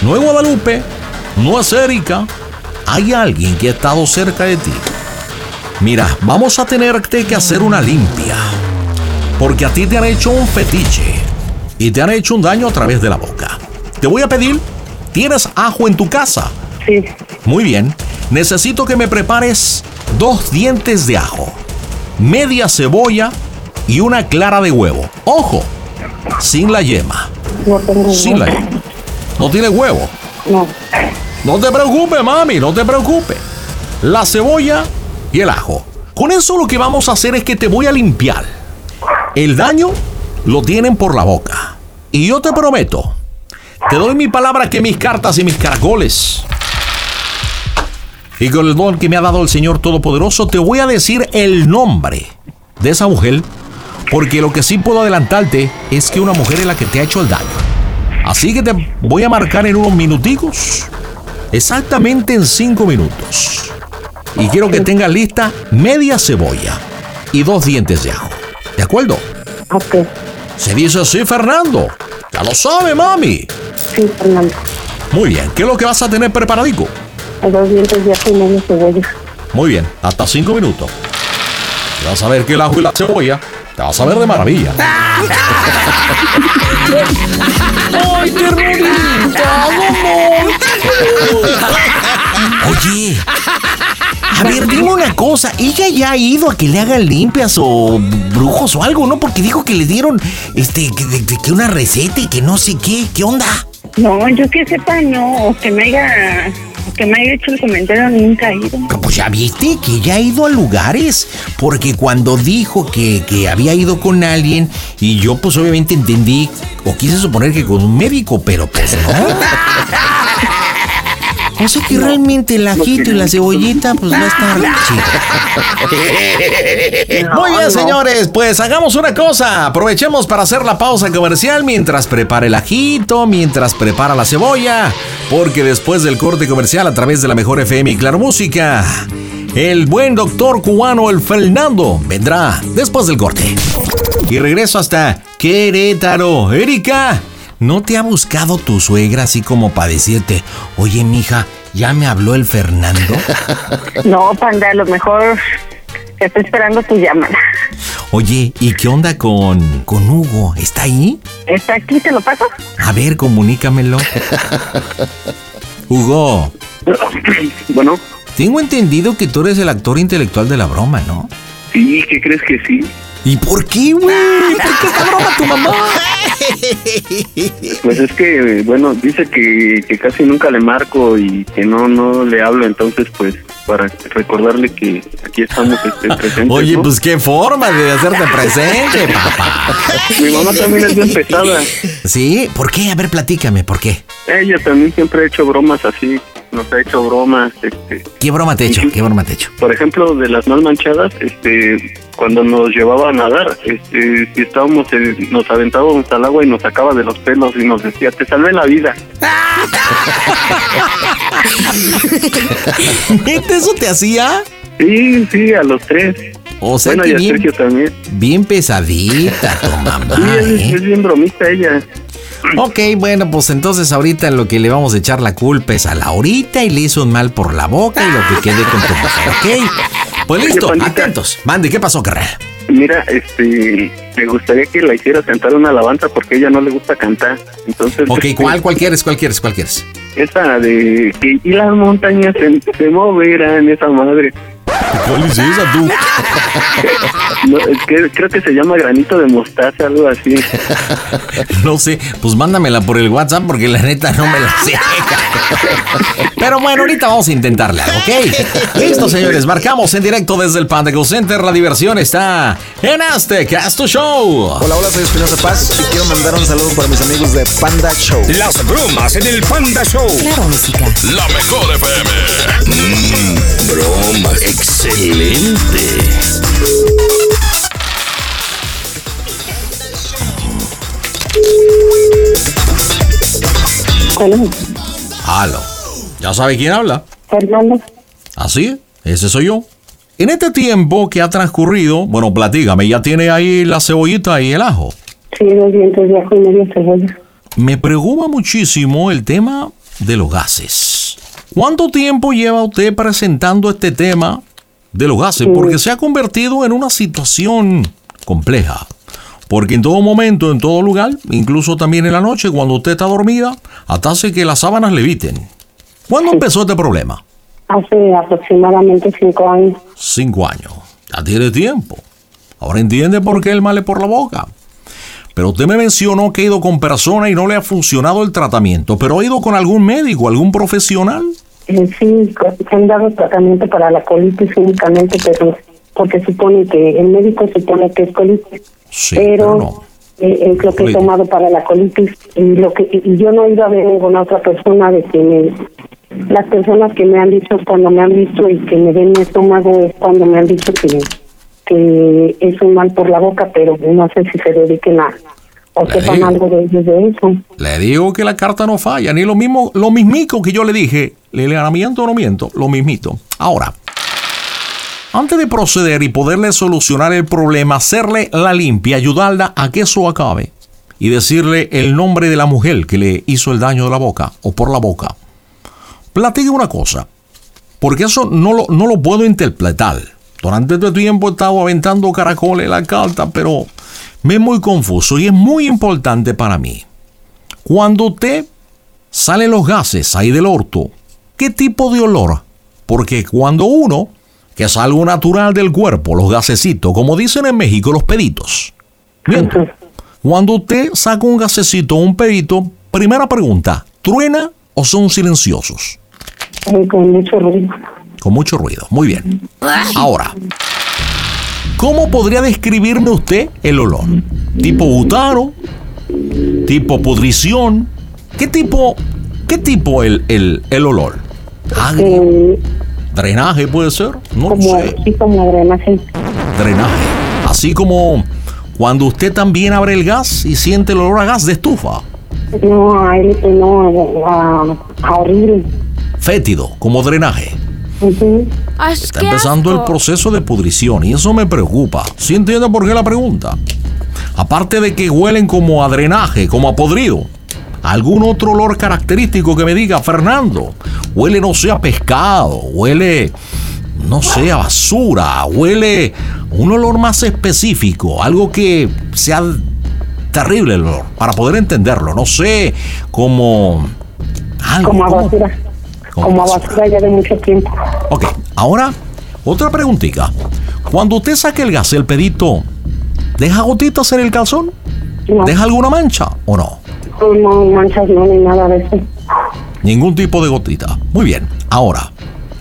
No es Guadalupe, no es Erika. Hay alguien que ha estado cerca de ti. Mira, vamos a tenerte que hacer una limpia. Porque a ti te han hecho un fetiche y te han hecho un daño a través de la boca. te voy a pedir, ¿tienes ajo en tu casa? Sí, Muy bien. Necesito que me prepares dos dientes de ajo, media cebolla y una clara de huevo. Ojo, sin la yema. no tengo Sin la yema. No tiene huevo. No, No te preocupes, mami, no te preocupes. La cebolla y el ajo. Con eso lo que vamos a hacer es que te voy a limpiar. El daño lo tienen por la boca. Y yo te prometo, te doy mi palabra que mis cartas y mis caracoles. Y con el don que me ha dado el Señor Todopoderoso, te voy a decir el nombre de esa mujer. Porque lo que sí puedo adelantarte es que una mujer es la que te ha hecho el daño. Así que te voy a marcar en unos minuticos. Exactamente en cinco minutos. Y quiero que tengas lista media cebolla y dos dientes de ajo. ¿De acuerdo? ok. Se dice así, Fernando. Ya lo sabe, mami. Sí, Fernando. Muy bien. ¿Qué es lo que vas a tener preparadico? Dos dientes de ajo y medio cebolla. Muy bien. Hasta cinco minutos. Y vas a ver que el ajo y la cebolla te vas a ver de maravilla. ¡Ay, ternurita, amor! Oye, a ver, dime una cosa. Ella ya ha ido a que le hagan limpias o brujos o algo, ¿no? Porque dijo que le dieron este que, que una receta y que no sé qué. ¿Qué onda? No, yo que sepa, no, o que me haya, o que me haya hecho el comentario, nunca he ido. Pues ya viste que ya ha ido a lugares. Porque cuando dijo que, que había ido con alguien, y yo pues obviamente entendí, o quise suponer que con un médico, pero pues no. O sea que realmente el ajito y la cebollita pues va a estar chido. Muy bien, señores, pues hagamos una cosa. Aprovechemos para hacer la pausa comercial mientras prepara el ajito, mientras prepara la cebolla, porque después del corte comercial a través de la mejor FM y Claro Música, el buen doctor cubano, el Fernando, vendrá después del corte. Y regreso hasta Querétaro. Erika, ¿no te ha buscado tu suegra así como para decirte, oye, mija, ya me habló el Fernando? No, panda, a lo mejor estoy esperando tu llamada. Oye, ¿y qué onda con, con Hugo? ¿Está ahí? ¿Está aquí? ¿Te lo paso? A ver, comunícamelo. Hugo, Bueno, tengo entendido que tú eres el actor intelectual de la broma, ¿no? sí, ¿qué crees que sí? ¿Y por qué, güey? ¿Por qué esta broma tu mamá? Pues es que, bueno, dice que, que casi nunca le marco y que no no le hablo, entonces pues para recordarle que aquí estamos este, presentes. Oye, ¿no? pues qué forma de hacerte presente, papá. Mi mamá también es bien pesada. ¿Sí? ¿Por qué? A ver, platícame, ¿por qué? Ella también siempre ha hecho bromas así, nos ha hecho bromas, este, ¿Qué broma te he hecho? ¿Qué broma te hecho? por ejemplo, de las mal manchadas, este, cuando nos llevaba a nadar, este, si estábamos, nos aventábamos al agua y nos sacaba de los pelos y nos decía, te salvé la vida. ¿Neta eso te hacía? Sí, sí, a los tres. O sea bueno, que y a bien, Sergio también. bien pesadita tu mamá, Sí, es, ¿eh? es bien bromista ella. Ok, bueno, pues entonces ahorita lo que le vamos a echar la culpa es a Laurita y le hizo un mal por la boca y lo que quede con tu mujer, ¿ok? Pues listo, Oye, atentos. Mande, ¿qué pasó, carnal? Mira, este, me gustaría que la hiciera cantar una alabanza porque a ella no le gusta cantar. Entonces, Ok, este, ¿cuál, cuál quieres, cuál quieres, cuál quieres? Esa de que y las montañas se, se moverán, esa madre. ¿Cuál es esa tú? No, es que, creo que se llama granito de mostaza, algo así. No sé, pues mándamela por el WhatsApp porque la neta no me la sé. Pero bueno, ahorita vamos a intentarla, ¿ok? Listo, señores, marcamos en directo desde el Panda Go Center. La diversión está en este Casto Show. Hola, hola, soy Espinosa Paz y quiero mandar un saludo para mis amigos de Panda Show. Las bromas en el Panda Show. Claro, música. La mejor FM. Mmm, bromas. Excelente. Bueno, Halo. ¿Ya sabe quién habla? Fernando, Así es, ese soy yo. En este tiempo que ha transcurrido, bueno, platícame, ya tiene ahí la cebollita y el ajo. sí, dos dientes de ajo y medio cebolla. Me preocupa muchísimo el tema de los gases. ¿Cuánto tiempo lleva usted presentando este tema de los gases? Porque se ha convertido en una situación compleja. Porque en todo momento, en todo lugar, incluso también en la noche, cuando usted está dormida, hasta hace que las sábanas leviten. ¿Cuándo empezó este problema? Hace aproximadamente cinco años. Cinco años. Ya tiene tiempo. Ahora entiende por qué el mal es por la boca. Pero usted me mencionó que ha ido con personas y no le ha funcionado el tratamiento. ¿Pero ha ido con algún médico, algún profesional? Eh, sí, se han dado tratamiento para la colitis únicamente, pero porque supone que el médico supone que es colitis. Sí, pero pero no. eh, es lo que he tomado para la colitis y lo que y yo no he ido a ver ninguna otra persona de que me- las personas que me han dicho cuando me han visto y que me ven mi estómago es cuando me han dicho que que es un mal por la boca pero no sé si se dediquen a o Le sepan digo. algo de de eso Le digo que la carta no falla, ni lo mismo, lo mismico que yo le dije. ¿Le le miento o no miento? Lo mismito. Ahora, antes de proceder y poderle solucionar el problema, hacerle la limpia, ayudarla a que eso acabe y decirle el nombre de la mujer que le hizo el daño de la boca o por la boca. Platique una cosa, porque eso no lo, no lo puedo interpretar. Durante este tiempo he estado aventando caracoles en la carta, pero me es muy confuso y es muy importante para mí. Cuando usted salen los gases ahí del orto, ¿qué tipo de olor? Porque cuando uno, que es algo natural del cuerpo, los gasecitos, como dicen en México, los peditos. Bien, cuando usted saca un gasecito o un pedito, primera pregunta, ¿truena o son silenciosos? con mucho ruido Con mucho ruido. Muy bien. Ahora, ¿cómo podría describirme usted el olor? ¿Tipo butano? ¿Tipo pudrición? ¿Qué tipo, qué tipo el, el, el olor? Agrio. Eh, ¿Drenaje puede ser? No como sé. así como drenaje Drenaje. Así como cuando usted también abre el gas y siente el olor a gas de estufa. no a él no a, a horrible Fétido, como drenaje. Ujú. Está empezando el proceso de pudrición y eso me preocupa. ¿Sí entiende por qué la pregunta? Aparte de que huelen como a drenaje, como a podrido. ¿Algún otro olor característico que me diga, Fernando? Huele, no sé, a pescado, huele, no sé, a basura, huele un olor más específico, algo que sea terrible el olor, para poder entenderlo, no sé, como... Algo, como basura Como como a basura. basura ya de mucho tiempo Ok, ahora otra preguntita. Cuando usted saque el gas, el pedito, ¿deja gotitas en el calzón? no, ¿Deja alguna mancha o no? no manchas no ni nada de eso Ningún tipo de gotita. Muy bien. Ahora,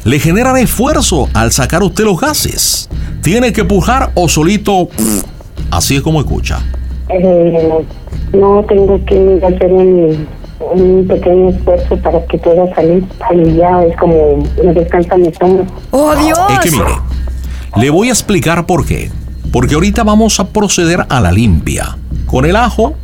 ¿le generan esfuerzo al sacar usted los gases? ¿Tiene que pujar o solito? pff, así es como escucha. eh, no tengo que hacer un, un pequeño esfuerzo para que pueda salir y ya es como me descansa mi estómago ¡Oh, Dios! Es que mire, le voy a explicar por qué. Porque ahorita vamos a proceder a la limpia. Con el ajo,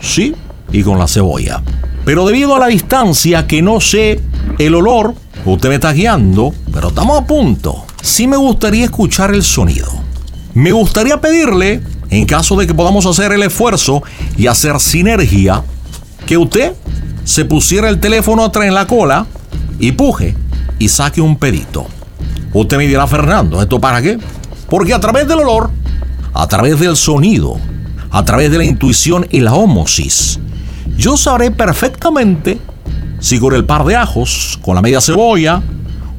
sí, y con la cebolla. Pero debido a la distancia que no sé el olor, usted me está guiando, pero estamos a punto. Sí me gustaría escuchar el sonido. Me gustaría pedirle, en caso de que podamos hacer el esfuerzo y hacer sinergia, que usted se pusiera el teléfono atrás en la cola y puje y saque un pedito. Usted me dirá, Fernando, ¿esto para qué? Porque a través del olor, a través del sonido, a través de la intuición y la ómosis, yo sabré perfectamente si con el par de ajos, con la media cebolla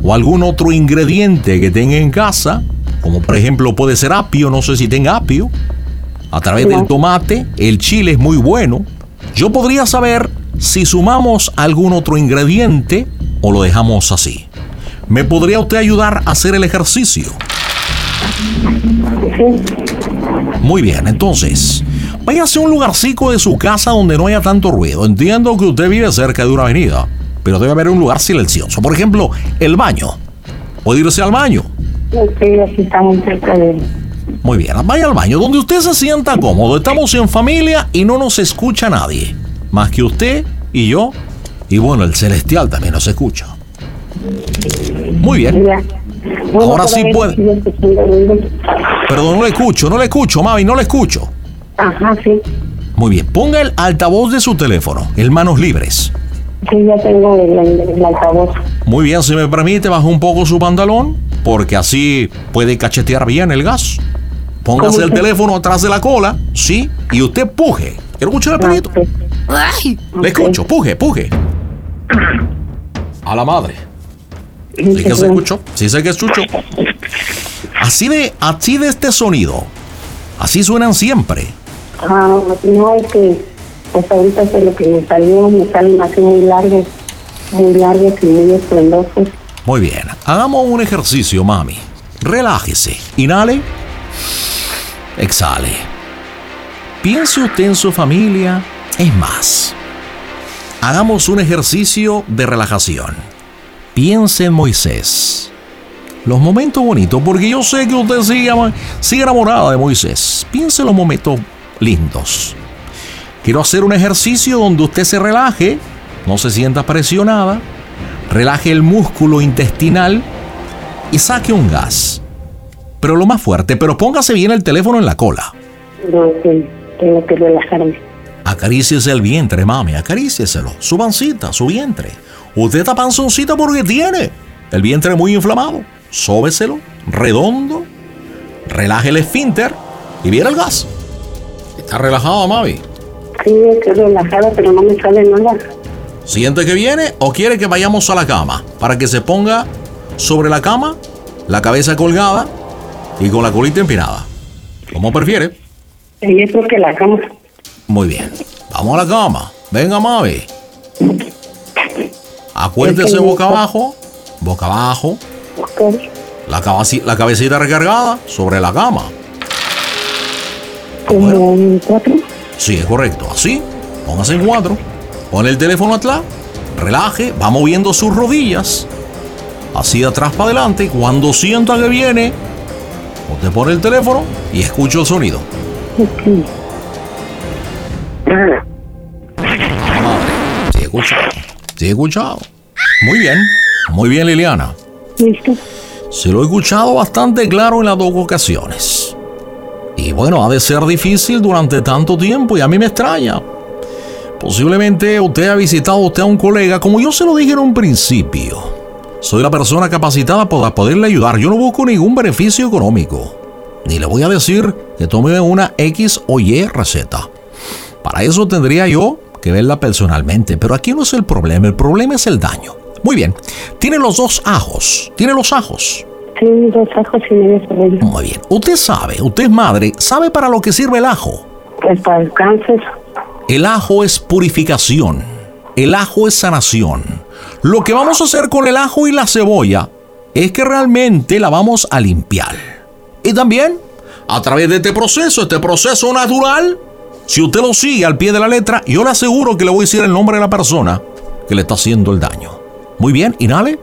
o algún otro ingrediente que tenga en casa, como por ejemplo puede ser apio, no sé si tenga apio, a través del tomate, el chile es muy bueno, yo podría saber si sumamos algún otro ingrediente o lo dejamos así. ¿Me podría usted ayudar a hacer el ejercicio? Muy bien, entonces, váyase a un lugarcico de su casa donde no haya tanto ruido. Entiendo que usted vive cerca de una avenida, pero debe haber un lugar silencioso. Por ejemplo, el baño. Puede irse al baño. sí aquí está muy cerca de Muy bien, vaya al baño, donde usted se sienta cómodo. Estamos en familia y no nos escucha nadie. Más que usted y yo. Y bueno, el celestial también nos escucha. Muy bien. Bueno, Ahora sí puede. Perdón, no le escucho, no le escucho, Mavi, no le escucho. ajá sí Muy bien, ponga el altavoz de su teléfono, en manos libres. sí ya tengo el, el, el altavoz Muy bien, si me permite, bajo un poco su pantalón, porque así puede cachetear bien el gas. Póngase el teléfono atrás de la cola, sí, y usted puje. ¿Quiero escuchar el perrito? Ay, Le escucho, puje, puje. A la madre. Sí que se escuchó, sí sé que escuchó. Así de, así de este sonido. Así suenan siempre. Ah, no, es que pues ahorita es lo que me salió, me salen así muy largos, muy largos y muy estruendosos. Muy bien, hagamos un ejercicio, mami. Relájese. Inhale. Exhale. Piense usted en su familia. Es más, hagamos un ejercicio de relajación. Piense en Moisés. Los momentos bonitos, porque yo sé que usted sigue, sigue enamorada de Moisés. Piense en los momentos lindos. Quiero hacer un ejercicio donde usted se relaje, no se sienta presionada, relaje el músculo intestinal y saque un gas. Pero lo más fuerte, pero póngase bien el teléfono en la cola. No, tengo que relajarme. Acaríciese el vientre, mami, acarícieselo. Su pancita, su vientre. Usted está panzoncita porque tiene el vientre muy inflamado. Sóbeselo, redondo. Relaje el esfínter y viene el gas. Está relajada, mami. Sí, estoy relajada, pero no me sale nada. ¿Siente que viene o quiere que vayamos a la cama? Para que se ponga sobre la cama, la cabeza colgada y con la colita empinada. Como prefiere. Yo creo que la cama. Muy bien. Vamos a la cama. Venga, mami. Acuérdese boca abajo. Boca abajo. La, cabaci- la cabecita recargada sobre la cama. Como en cuatro. Sí, es correcto. Así. Póngase en cuatro. Pone el teléfono atrás. Relaje. Va moviendo sus rodillas. Así de atrás para adelante. Cuando sienta que viene, usted pone el teléfono y escucha el sonido. Madre. Sí, he escuchado. Sí, he escuchado. Muy bien. Muy bien, Liliana. ¿Listo? Se lo he escuchado bastante claro en las dos ocasiones. Y bueno, ha de ser difícil durante tanto tiempo y a mí me extraña. Posiblemente usted ha visitado usted a un colega, como yo se lo dije en un principio. Soy la persona capacitada para poderle ayudar. Yo no busco ningún beneficio económico. Ni le voy a decir que tome una X o Y receta. Para eso tendría yo que verla personalmente. Pero aquí no es el problema, el problema es el daño. Muy bien. Tiene los dos ajos. Tiene los ajos. Sí, dos ajos y medio cebolla. Muy bien. Usted sabe, usted es madre, sabe para lo que sirve el ajo. Pues para el cáncer. El ajo es purificación. El ajo es sanación. Lo que vamos a hacer con el ajo y la cebolla es que realmente la vamos a limpiar. Y también, a través de este proceso, este proceso natural, si usted lo sigue al pie de la letra, yo le aseguro que le voy a decir el nombre de la persona que le está haciendo el daño. Muy bien, inhale.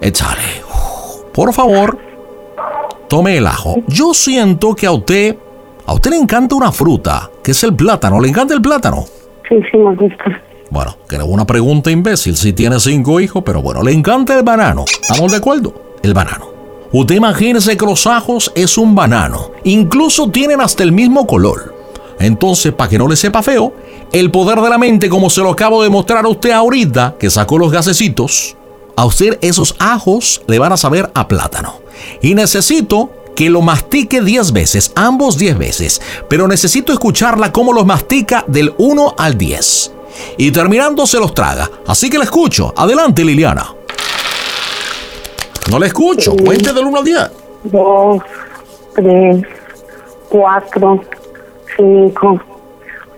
Échale. Por favor, tome el ajo. Yo siento que a usted, a usted le encanta una fruta, que es el plátano. ¿Le encanta el plátano? Sí, sí, me gusta. Bueno, que era una pregunta imbécil si tiene cinco hijos, pero bueno, le encanta el banano. ¿Estamos de acuerdo? El banano. Usted imagínese que los ajos es un banano. Incluso tienen hasta el mismo color. Entonces, para que no le sepa feo, el poder de la mente, como se lo acabo de mostrar a usted ahorita, que sacó los gasecitos, a usted esos ajos le van a saber a plátano. Y necesito que lo mastique 10 veces, ambos 10 veces, pero necesito escucharla cómo los mastica del 1 al 10. Y terminando se los traga. Así que la escucho. Adelante, Liliana. No la escucho. Cuente del 1 al 10. Dos, tres, cuatro, cinco,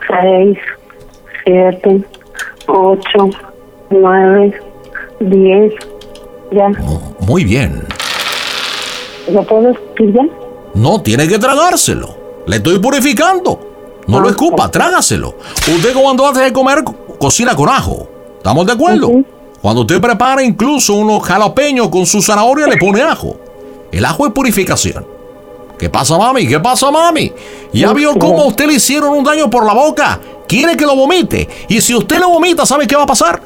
seis, siete, ocho, nueve, diez. Ya. Muy bien. ¿Lo puedo escribir ya? No tiene que tragárselo. Le estoy purificando. No lo escupa, trágaselo. Usted cuando hace de comer, co- cocina con ajo. ¿Estamos de acuerdo? Cuando usted prepara incluso unos jalapeños con su zanahoria, le pone ajo. El ajo es purificación. ¿Qué pasa, mami? ¿Qué pasa, mami? ¿Ya vio cómo a usted le hicieron un daño por la boca? Quiere que lo vomite. Y si usted lo vomita, ¿sabe qué va a pasar?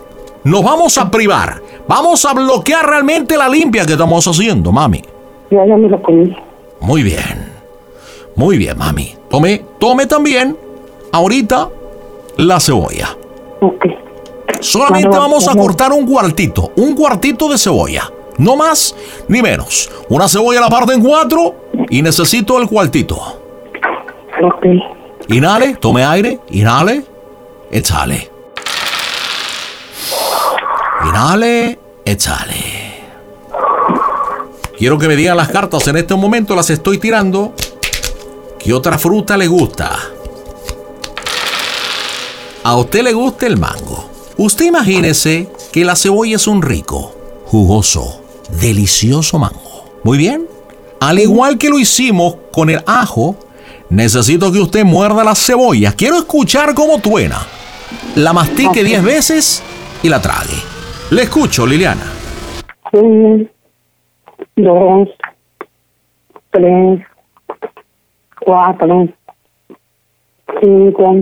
Nos vamos a privar. Vamos a bloquear realmente la limpia que estamos haciendo, mami. Ya, ya me lo comí. Muy bien. Muy bien, mami. Tome, tome también ahorita la cebolla. Ok. Solamente vamos a cortar un cuartito, un cuartito de cebolla. No más ni menos. Una cebolla la parte en cuatro y necesito el cuartito. Ok. Inhale, tome aire, inhale, exhale. Inhale, exhale. Quiero que me digan las cartas en este momento, las estoy tirando. ¿Qué otra fruta le gusta? A usted le gusta el mango. Usted imagínese que la cebolla es un rico, jugoso, delicioso mango. Muy bien. Al igual que lo hicimos con el ajo, necesito que usted muerda la cebolla. Quiero escuchar cómo suena. La mastique 10 veces y la trague. Le escucho, Liliana. Uno, dos, tres, cuatro, cinco,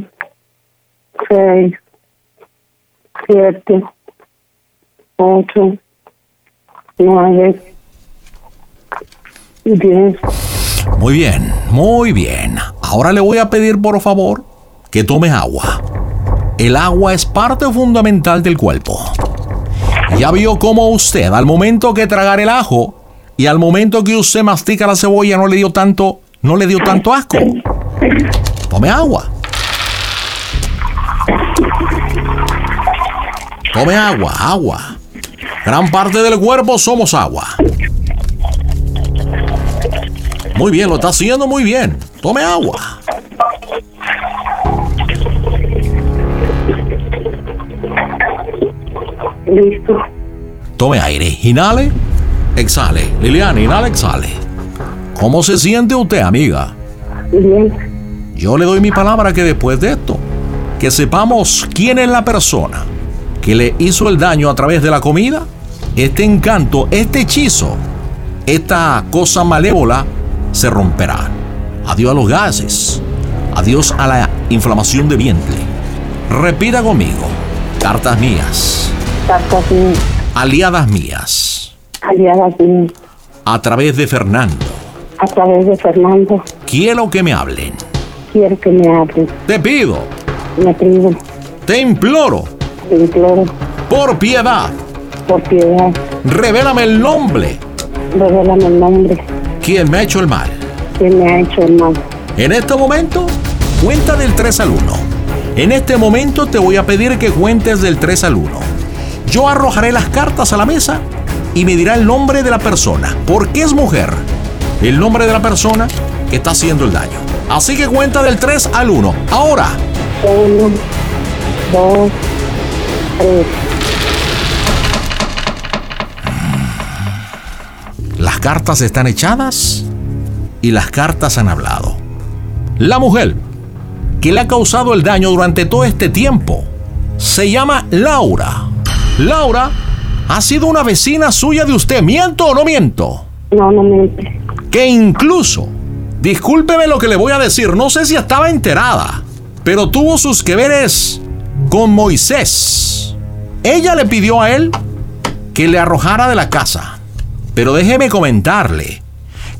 seis, siete, ocho. Muy bien, muy bien. Ahora le voy a pedir por favor que tome agua. El agua es parte fundamental del cuerpo. Ya vio cómo usted al momento que tragar el ajo y al momento que usted mastica la cebolla no le dio tanto, no le dio tanto asco. Tome agua. Tome agua, agua. Gran parte del cuerpo somos agua. Muy bien, lo está haciendo muy bien. Tome agua. Listo. Tome aire. Inhale, exhale. Liliana, inhale, exhale. ¿Cómo se siente usted, amiga? Bien. Yo le doy mi palabra que después de esto, que sepamos quién es la persona que le hizo el daño a través de la comida, este encanto, este hechizo, esta cosa malévola se romperá. Adiós a los gases. Adiós a la inflamación de vientre. Repita conmigo. Cartas mías. Cartas mías. Aliadas mías. Aliadas mías. A través de Fernando. A través de Fernando. Quiero que me hablen. Quiero que me hablen. Te pido. Me pido. Te imploro. Te imploro. Por piedad por piedad. Eh, revélame el nombre. Revélame el nombre. ¿Quién me ha hecho el mal? ¿Quién me ha hecho el mal? En este momento, cuenta del 3 al 1. En este momento te voy a pedir que cuentes del 3 al 1. Yo arrojaré las cartas a la mesa y me dirá el nombre de la persona. ¿Por qué es mujer? El nombre de la persona que está haciendo el daño. Así que cuenta del 3 al 1. Ahora. 1, 2, 3. Cartas están echadas y las cartas han hablado. La mujer que le ha causado el daño durante todo este tiempo se llama Laura. Laura ha sido una vecina suya de usted. ¿Miento o no miento? No, no miente. Que incluso, discúlpeme lo que le voy a decir, no sé si estaba enterada, pero tuvo sus que veres con Moisés. Ella le pidió a él que le arrojara de la casa. Pero déjeme comentarle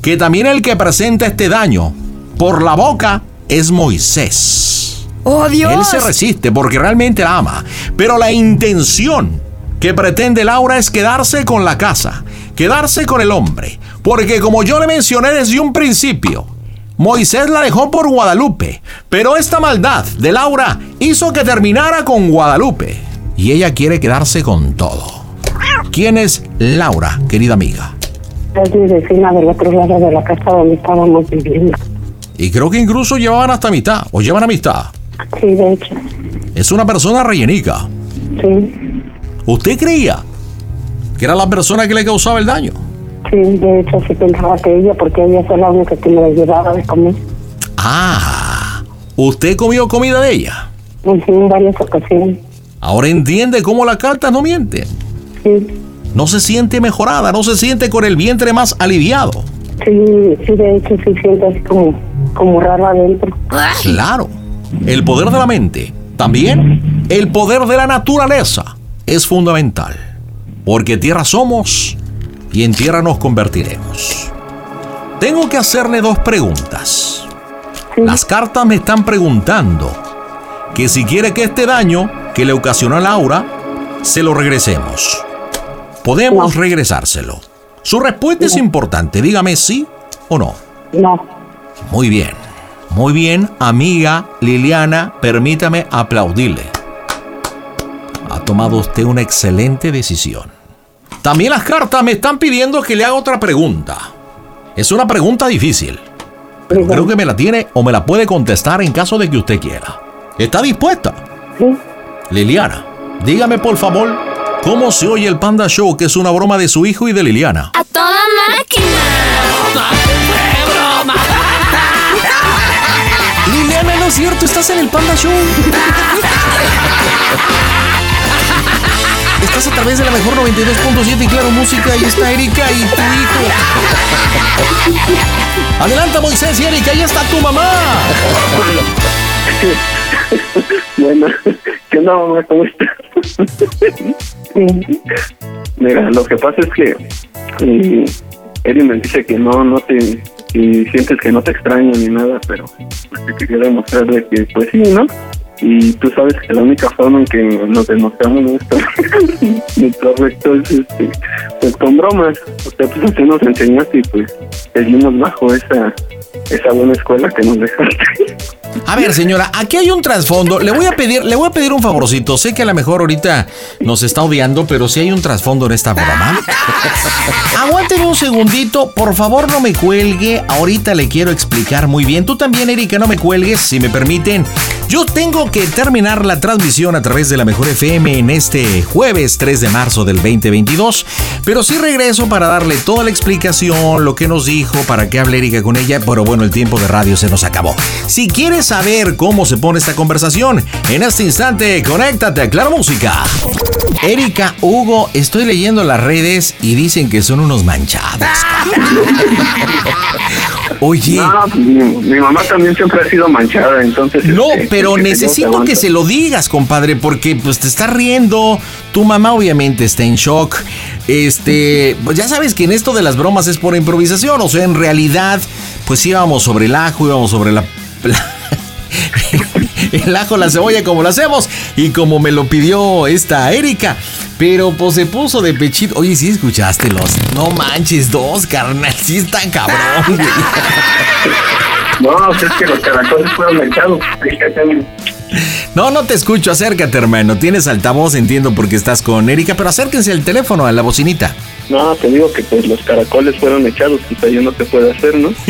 que también el que presenta este daño por la boca es Moisés. ¡Oh, Dios! Él se resiste porque realmente la ama. Pero la intención que pretende Laura es quedarse con la casa, quedarse con el hombre. Porque como yo le mencioné desde un principio, Moisés la dejó por Guadalupe. Pero esta maldad de Laura hizo que terminara con Guadalupe. Y ella quiere quedarse con todo. ¿Quién es Laura, querida amiga? Es mi vecina del otro lado de la casa donde estábamos viviendo. Y creo que incluso llevaban hasta mitad, o llevan amistad. Sí, de hecho. Es una persona rellenica. Sí, ¿Usted creía que era la persona que le causaba el daño? sí, de hecho sí pensaba que ella, porque ella es la única que me la llevaba de comer. Ah, ¿usted comió comida de ella? En varias ocasiones. Ahora entiende cómo las cartas no mienten. Sí, No se siente mejorada, no se siente con el vientre más aliviado. sí, sí, de hecho sí siento así como, como raro adentro. Claro, el poder de la mente, también el poder de la naturaleza es fundamental. Porque tierra somos y en tierra nos convertiremos. Tengo que hacerle dos preguntas. Las cartas me están preguntando que si quiere que este daño que le ocasionó a Laura, se lo regresemos. Podemos regresárselo. Su respuesta es importante. Dígame sí o no. No. Muy bien. Muy bien, amiga Liliana, permítame aplaudirle. Ha tomado usted una excelente decisión. También las cartas me están pidiendo que le haga otra pregunta. Es una pregunta difícil. Pero creo que me la tiene o me la puede contestar en caso de que usted quiera. ¿Está dispuesta? Sí. Liliana, dígame por favor cómo se oye el Panda Show, que es una broma de su hijo y de Liliana. ¡A toda máquina! Liliana, no es cierto, estás en el Panda Show. Estás a través de la mejor 92.7 y claro música. Ahí está Erika y tu hijo. Adelanta Moisés y Erika, ahí está tu mamá. Bueno, ¿qué onda, mamá? ¿Cómo estás? Mira, lo que pasa es que eh, Eri me dice que no, no te, que sientes que no te extraño ni nada, pero pues, te quería demostrar de que pues sí, ¿no? Y tú sabes que la única forma en que nos demostramos nuestro, nuestro afecto es este, pues con bromas. O sea, pues tú nos enseñaste y pues seguimos bajo esa, esa buena escuela que nos dejaste. A ver, señora, aquí hay un trasfondo. Le voy a pedir, le voy a pedir un favorcito. Sé que a lo mejor ahorita nos está odiando, pero sí hay un trasfondo en esta broma. Aguánteme un segundito, por favor no me cuelgue. Ahorita le quiero explicar muy bien. Tú también, Erika, no me cuelgues, si me permiten. Yo tengo que terminar la transmisión a través de la Mejor FM en este jueves 3 de marzo del 2022, pero sí regreso para darle toda la explicación, lo que nos dijo, para que hable Erika con ella, pero bueno, el tiempo de radio se nos acabó. Si quieres saber cómo se pone esta conversación, en este instante, conéctate a Claro Música. Erika, Hugo, estoy leyendo las redes y dicen que son unos manchados. Oye. No, pues, mi, mi mamá también siempre ha sido manchada, entonces... No, este, pero no necesito que se lo digas, compadre, porque pues te estás riendo. Tu mamá obviamente está en shock. Este, pues ya sabes que en esto de las bromas es por improvisación, o sea, en realidad pues íbamos sobre el ajo, íbamos sobre la, la- el ajo, la cebolla como lo hacemos y como me lo pidió esta Erika. Pero pues se puso de pechito. Oye, sí escuchaste los. No manches, dos, carnal. Sí están cabrón. güey. No, es que los caracoles fueron echados. No, no te escucho. Acércate, hermano. Tienes altavoz, entiendo porque estás con Erika, pero acérquense al teléfono, a la bocinita. No, te digo que pues los caracoles fueron echados, quizá yo no te puedo hacer, ¿no?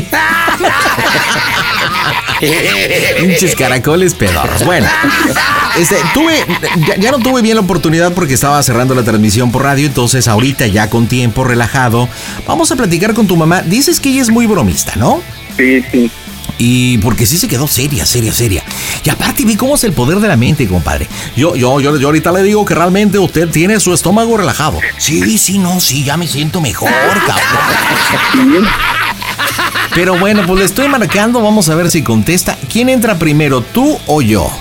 Pinches caracoles pedorros. Bueno, este, tuve, ya, ya no tuve bien la oportunidad porque estaba cerrando la transmisión por radio, entonces ahorita ya con tiempo relajado, vamos a platicar con tu mamá. Dices que ella es muy bromista, ¿no? Sí, sí. Y porque sí se quedó seria, seria, seria. Y aparte vi cómo es el poder de la mente, compadre. Yo, yo, yo, yo ahorita le digo que realmente usted tiene su estómago relajado. Sí, sí, no, sí, ya me siento mejor, cabrón. Pero bueno, pues le estoy marcando, vamos a ver si contesta. ¿Quién entra primero, tú o yo?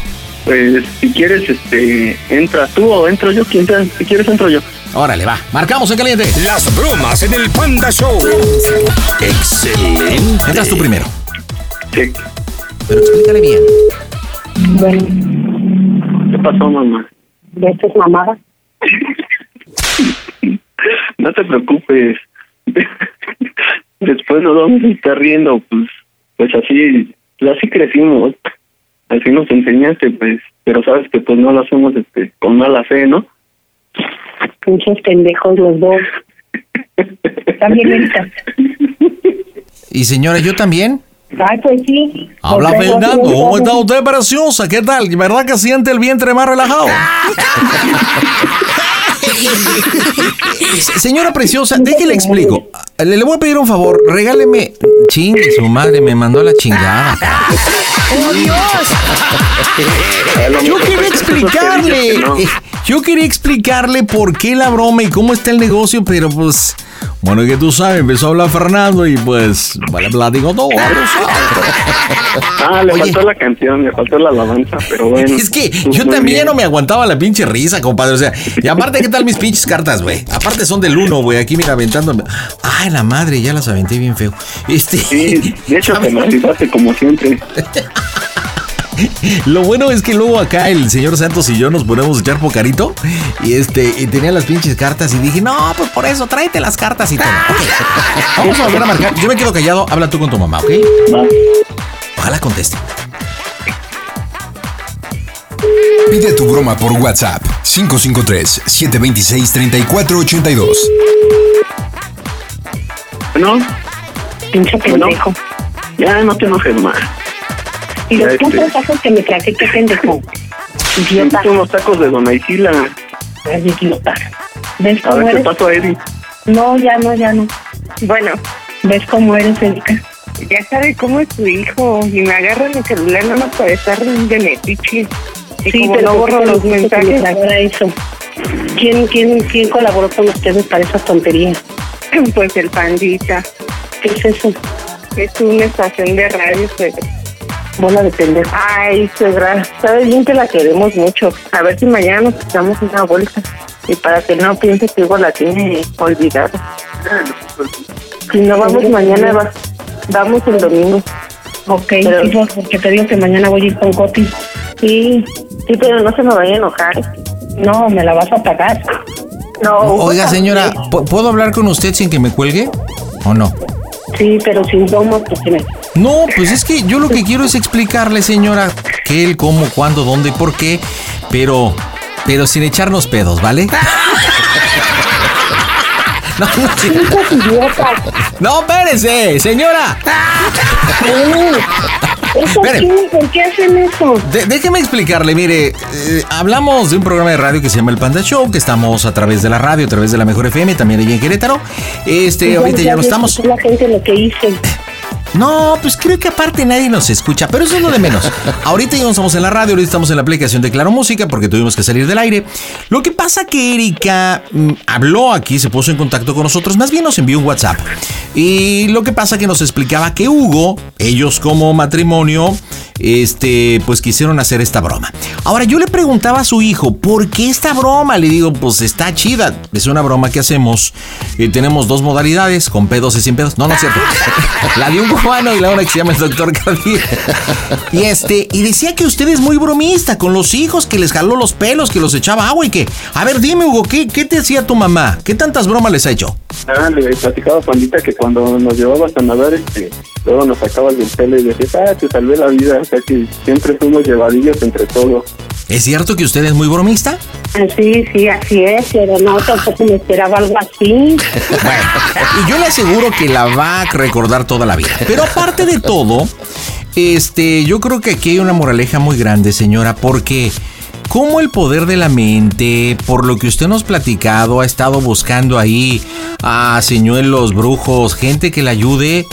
Pues si quieres, este, entra tú o entro yo, quien sea, si quieres entro yo. Órale, va. Marcamos en caliente. Las bromas en el Panda Show. Excelente. Entras tú primero. Sí. Pero explícale bien. Bueno, ¿Qué pasó, mamá? ¿de esta es mamada? No te preocupes. Después nos vamos a estar riendo, pues, pues así, así crecimos. Así nos enseñaste, pues, pero sabes que pues no lo hacemos este, con mala fe, ¿no? Pinches pendejos los dos. También. Y señora, ¿yo también? Ay, pues sí. Habla Pues, Fernando, ¿cómo está usted, preciosa? ¿Qué tal? ¿Verdad que siente el vientre más relajado? Se- Señora preciosa, déjele explico. Le, le voy a pedir un favor, regáleme. Chingue, su madre me mandó a la chingada. ¡Oh, Dios! Yo quería explicarle. Yo quería explicarle por qué la broma y cómo está el negocio, pero pues. Bueno, que tú sabes, empezó a hablar Fernando y pues. Vale, platico todo. Ah, le Oye. faltó la canción, le faltó la alabanza, pero bueno. Es que yo también bien. no me aguantaba la pinche risa, compadre. O sea, y aparte, ¿qué tal mis pinches cartas, güey? Aparte son del uno, güey. Aquí, mira, aventándome. Ay, la madre, ya las aventé bien feo. Este. Sí, de hecho te ¿sabes? me rifaste como siempre. Lo bueno es que luego acá el señor Santos y yo nos ponemos a echar pocarito y este y tenía las pinches cartas y dije, no, pues por eso, tráete las cartas y todo. Ok. Vamos a volver a marcar. Yo me quedo callado, habla tú con tu mamá, ¿ok? Ojalá conteste. Pide tu broma por WhatsApp 553-726-3482. ¿No? Pinche pendejo. Ya no te enojes más. Y los Este. puntos tacos que me traje, qué pendejo. Idiota. Son unos tacos de Dona Isila. Ay, idiota. ¿Ves A cómo ver qué eres? pasó, Eddie. No, ya no, ya no. Bueno, ¿Ves cómo eres, Erika? ya sabe cómo es tu hijo y me agarra mi celular nada más para estar de metiche. Sí, pero no borro los ¿por qué me mensajes, eso? ¿Quién, quién, ¿Quién colaboró con ustedes para esas tonterías? pues el pandita. ¿Qué es eso? Es una estación de radio, suegra. Bola de pendejo. Ay, suegra, sabes bien que la queremos mucho. A ver si mañana nos echamos una vuelta. Y para que no piense que Hugo la tiene olvidada. Si no vamos mañana, va- vamos el domingo. Ok, Pero- porque te digo que mañana voy a ir con Coti. Sí, sí, pero no se me vaya a enojar. No, me la vas a pagar. No, Oiga, señora, ¿pu- ¿puedo hablar con usted sin que me cuelgue? ¿O no? Sí, pero sin domo, porque me... No, pues es que yo lo que quiero es explicarle, señora, qué, el, cómo, cuándo, dónde, por qué, pero, pero sin echarnos pedos, ¿vale? No, no, no, espérese, señora. ¿Eso qué? ¿Por qué hacen eso? De- déjeme explicarle, mire, eh, hablamos de un programa de radio que se llama El Panda Show, que estamos a través de la radio, a través de la Mejor FM, también allí en Querétaro. Este, ahorita ya no estamos. La gente lo que. No, pues creo que aparte nadie nos escucha, pero eso es lo de menos. Ahorita ya no estamos en la radio, ahorita estamos en la aplicación de Claro Música porque tuvimos que salir del aire. Lo que pasa que Erika mm, habló aquí, se puso en contacto con nosotros, más bien nos envió un WhatsApp. Y lo que pasa que nos explicaba que Hugo, ellos como matrimonio, este, pues quisieron hacer esta broma. Ahora yo le preguntaba a su hijo, ¿por qué esta broma? Le digo, pues está chida. Es una broma que hacemos. Eh, tenemos dos modalidades, con pedos y sin pedos. No, no es cierto. La de un cubano y la otra que se llama el doctor Cardiel. Y este, y decía que usted es muy bromista con los hijos, que les jaló los pelos, que los echaba agua y que. A ver, dime, Hugo, ¿qué, qué te hacía tu mamá? ¿Qué tantas bromas les ha hecho? Ah, le platicaba a Pandita que cuando nos llevabas a nadar, este, luego nos sacabas del pelo y decías, ah, te salvé la vida. O sea que siempre fuimos llevadillos entre todos. ¿Es cierto que usted es muy bromista? Ah, Sí, sí, así es, pero no, tampoco me esperaba algo así. Bueno, y yo le aseguro que la va a recordar toda la vida. Pero aparte de todo, este, yo creo que aquí hay una moraleja muy grande, señora, porque como el poder de la mente, por lo que usted nos ha platicado, ha estado buscando ahí a señuelos, brujos, gente que le ayude.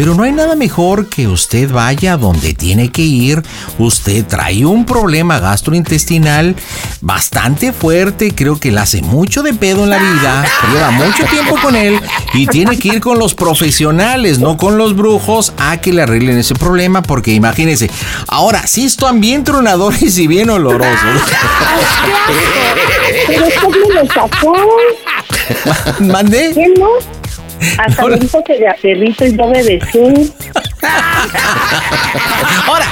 Pero no hay nada mejor que usted vaya donde tiene que ir. Usted trae un problema gastrointestinal bastante fuerte. Creo que le hace mucho de pedo en la vida. Lleva mucho tiempo con él. Y tiene que ir con los profesionales, no con los brujos, a que le arreglen ese problema. Porque imagínense, ahora sí están bien tronadores y bien olorosos. Pero esto Hasta me dijo que de a perrito y no bebecín. Ahora,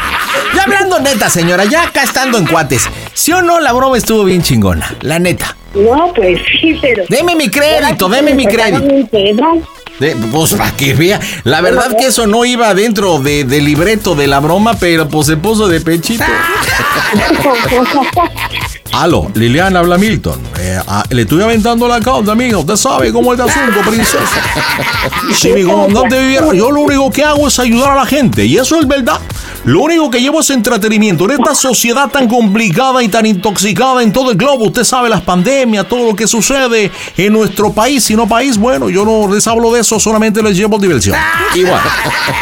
ya hablando neta, señora, ya acá estando en cuates. ¿Sí o no la broma estuvo bien chingona? La neta. No, pues sí, pero... Deme mi crédito, deme mi crédito. Un. De- pues para que vea. La verdad que eso no iba dentro de, del libreto de la broma, pero pues se puso de pechito. Aló, Liliana habla Milton. Eh, ah, le estoy aventando la causa, amigo. Usted sabe cómo es el asunto, princesa. Si mi comandante viviera, yo lo único que hago es ayudar a la gente. Y eso es verdad. Lo único que llevo es entretenimiento. En esta sociedad tan complicada y tan intoxicada en todo el globo, usted sabe las pandemias, todo lo que sucede en nuestro país. Si no país, bueno, yo no les hablo de eso, solamente les llevo diversión. Y bueno,